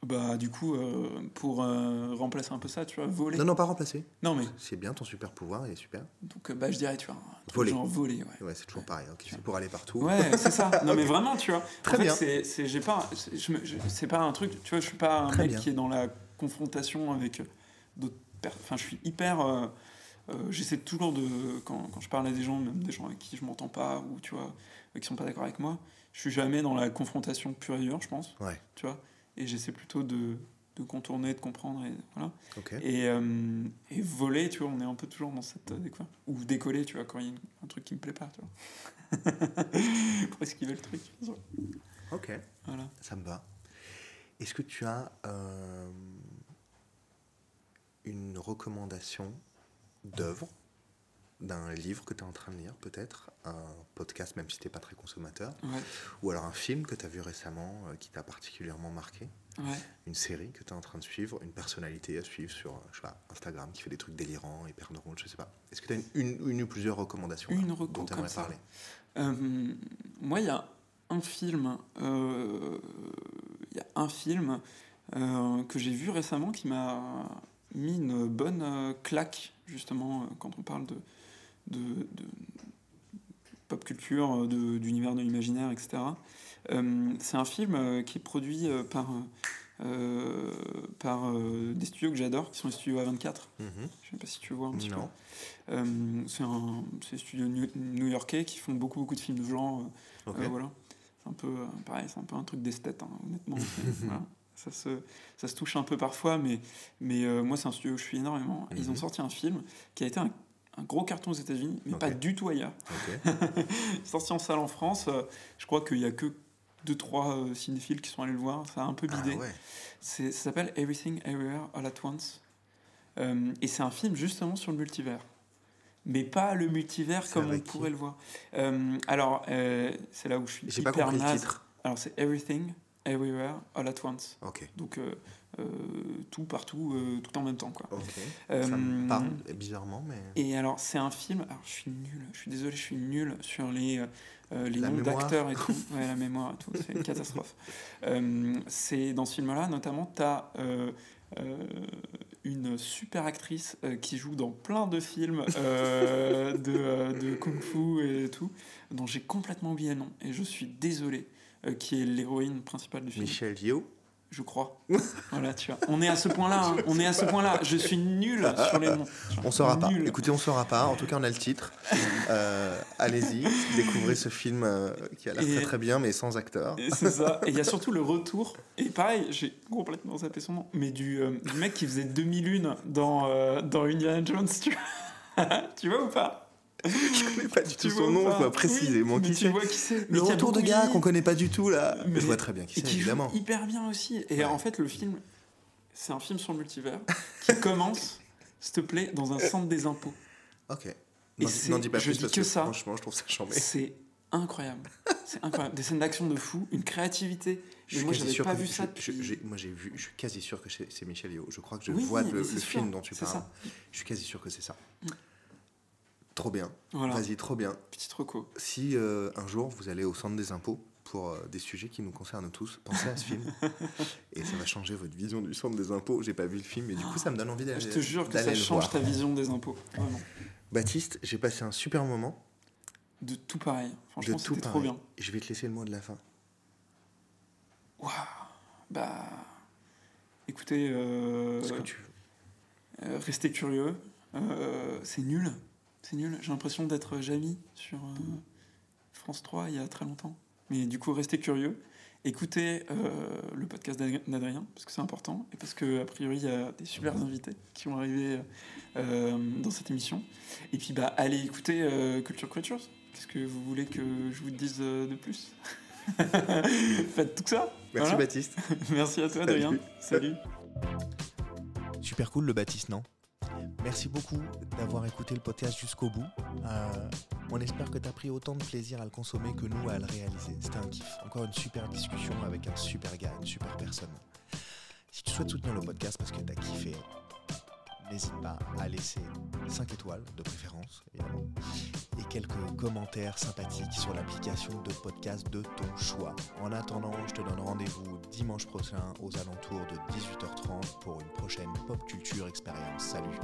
Bah, du coup, euh, pour euh, remplacer un peu ça, tu vois, voler. Non, non, pas remplacer. Non, mais. C'est bien ton super pouvoir, il est super. Donc, euh, bah, je dirais, tu vois, voler. Genre voler, ouais. Ouais, c'est toujours pareil. Ok, c'est pour aller partout. Ouais, c'est ça. Non, mais vraiment, tu vois. Très en bien. C'est, j'ai pas, c'est pas un truc, tu vois, je suis pas un mec qui est dans la confrontation avec d'autres personnes. Enfin, je suis hyper. j'essaie toujours de. Quand, quand, je parle à des gens, même des gens avec qui je m'entends pas, ou tu vois, qui sont pas d'accord avec moi, je suis jamais dans la confrontation pure et dure, je pense. Ouais. Tu vois et j'essaie plutôt de, de, contourner, de comprendre. Et, voilà. Okay. Et, euh, et, voler, tu vois, on est un peu toujours dans cette. Euh, quoi, ou décoller, tu vois, quand il y a un truc qui me plaît pas, tu vois. Pour esquiver le truc. Ok. Voilà. Ça me va. Est-ce que tu as euh, une recommandation d'œuvre d'un livre que tu es en train de lire, peut-être, un podcast, même si tu n'es pas très consommateur, ouais. ou alors un film que tu as vu récemment euh, qui t'a particulièrement marqué, ouais. une série que tu es en train de suivre, une personnalité à suivre sur je sais pas, Instagram qui fait des trucs délirants, hyper drôles, je sais pas. Est-ce que tu as une, une, une, ou plusieurs recommandations une là, reco dont tu aimerais parler? Euh, Moi, il y a un film, il euh, y a un film euh, que j'ai vu récemment qui m'a mis une bonne claque, justement, quand on parle de de, de, pop culture, d'univers de, de l'imaginaire, etc. Euh, c'est un film euh, qui est produit euh, par, euh, par des studios que j'adore, qui sont les studios A24. Mm -hmm. Je ne sais pas si tu vois un petit non. peu. c'est un des studios new-yorkais qui font beaucoup, beaucoup de films de genre. Okay. voilà. C'est un peu, pareil, c'est un peu un truc d'esthète, hein, honnêtement. voilà. Ça se, ça se touche un peu parfois, mais, mais moi, c'est un studio où je suis énormément. Mm -hmm. Ils ont sorti un film qui a été un un gros carton aux États-Unis, mais okay. pas du tout ailleurs. Okay. Sorti en salle en France, euh, je crois qu'il n'y a que deux trois euh, cinéphiles qui sont allés le voir. Ça a un peu bidé. Ah ouais. Ça s'appelle Everything Everywhere All at Once, euh, et c'est un film justement sur le multivers, mais pas le multivers comme on pourrait le voir. Euh, alors c'est là où je suis J'ai pas compris naze. le titre. Alors c'est Everything Everywhere All at Once. Ok. Donc euh, tout partout, euh, tout en même temps. Quoi. Ok. Euh, Ça me parle bizarrement, mais. Et alors, c'est un film. Alors, je suis nul. Je suis désolé, je suis nul sur les, euh, les La noms d'acteurs et tout. Ouais, la mémoire et tout. C'est une catastrophe. Euh, c'est dans ce film-là, notamment, tu as une super actrice qui joue dans plein de films de, de kung-fu et tout, dont j'ai complètement oublié le nom. Et je suis désolé. Qui est l'héroïne principale du film. Michel Yeoh je crois. voilà, tu vois. On est à ce point-là. Hein. On est à ce point-là. Je suis nul sur les noms. On saura pas. Écoutez, on saura pas. En tout cas, on a le titre. Euh, Allez-y, découvrez ce film euh, qui a l'air très très bien, mais sans acteur. C'est ça. Et il y a surtout le retour. Et pareil, j'ai complètement zappé son nom, mais du, euh, du mec qui faisait 2001 dans, euh, dans Indiana Jones. Tu vois, tu vois ou pas? je connais pas du tout son nom, dois préciser. Oui, qui tu vois qui c'est. Le retour de gars qu'on connaît pas du tout là. Mais je vois très bien qui c'est. évidemment. Joue hyper bien aussi. Et ouais. en fait, le film, c'est un film sur le multivers qui commence, s'il te plaît, dans un centre des impôts. Ok. Et n'en dis pas je plus dis parce que, que ça. Franchement, je trouve ça chambé. C'est incroyable. C'est incroyable. Des scènes d'action de fou, une créativité. Je moi, j'avais pas vu ça. Je, moi, j'ai vu. Je suis quasi sûr que c'est Michel Yeoh. Je crois que je oui, vois le, film dont tu parles. Ça. Je suis quasi sûr que c'est ça. Mm. Trop bien. Voilà. Vas-y, trop bien. Petite reco. Si euh, un jour vous allez au centre des impôts pour euh, des sujets qui nous concernent tous, pensez à ce film. Et ça va changer votre vision du centre des impôts. J'ai pas vu le film, mais du coup, ça me donne envie d'aller. Je te jure que ça change voir. ta vision des impôts. Vraiment. Baptiste, j'ai passé un super moment. De tout pareil. Franchement, c'était trop bien. Et je vais te laisser le mot de la fin. Waouh. Bah. Écoutez. Euh, ce que tu veux. Euh, restez curieux. C'est nul. C'est nul. J'ai l'impression d'être Jamy sur euh, France 3 il y a très longtemps. Mais du coup, restez curieux. Écoutez euh, le podcast d'Adrien, parce que c'est important, et parce qu'a priori, il y a des super invités qui vont arriver euh, dans cette émission. Et puis, bah, allez écouter Culture Creatures. Qu'est-ce que vous voulez que je vous dise de plus? Faites tout ça. Merci voilà. Baptiste. Merci à toi, Adrien. Salut. Super cool le Baptiste, non? Merci beaucoup d'avoir écouté le podcast jusqu'au bout. Euh, on espère que tu as pris autant de plaisir à le consommer que nous à le réaliser. C'était un kiff. Encore une super discussion avec un super gars, une super personne. Si tu souhaites soutenir le podcast parce que tu as kiffé, n'hésite pas à laisser 5 étoiles de préférence, évidemment. et quelques commentaires sympathiques sur l'application de podcast de ton choix. En attendant, je te donne rendez-vous dimanche prochain aux alentours de 18h30 pour une prochaine Pop Culture Expérience. Salut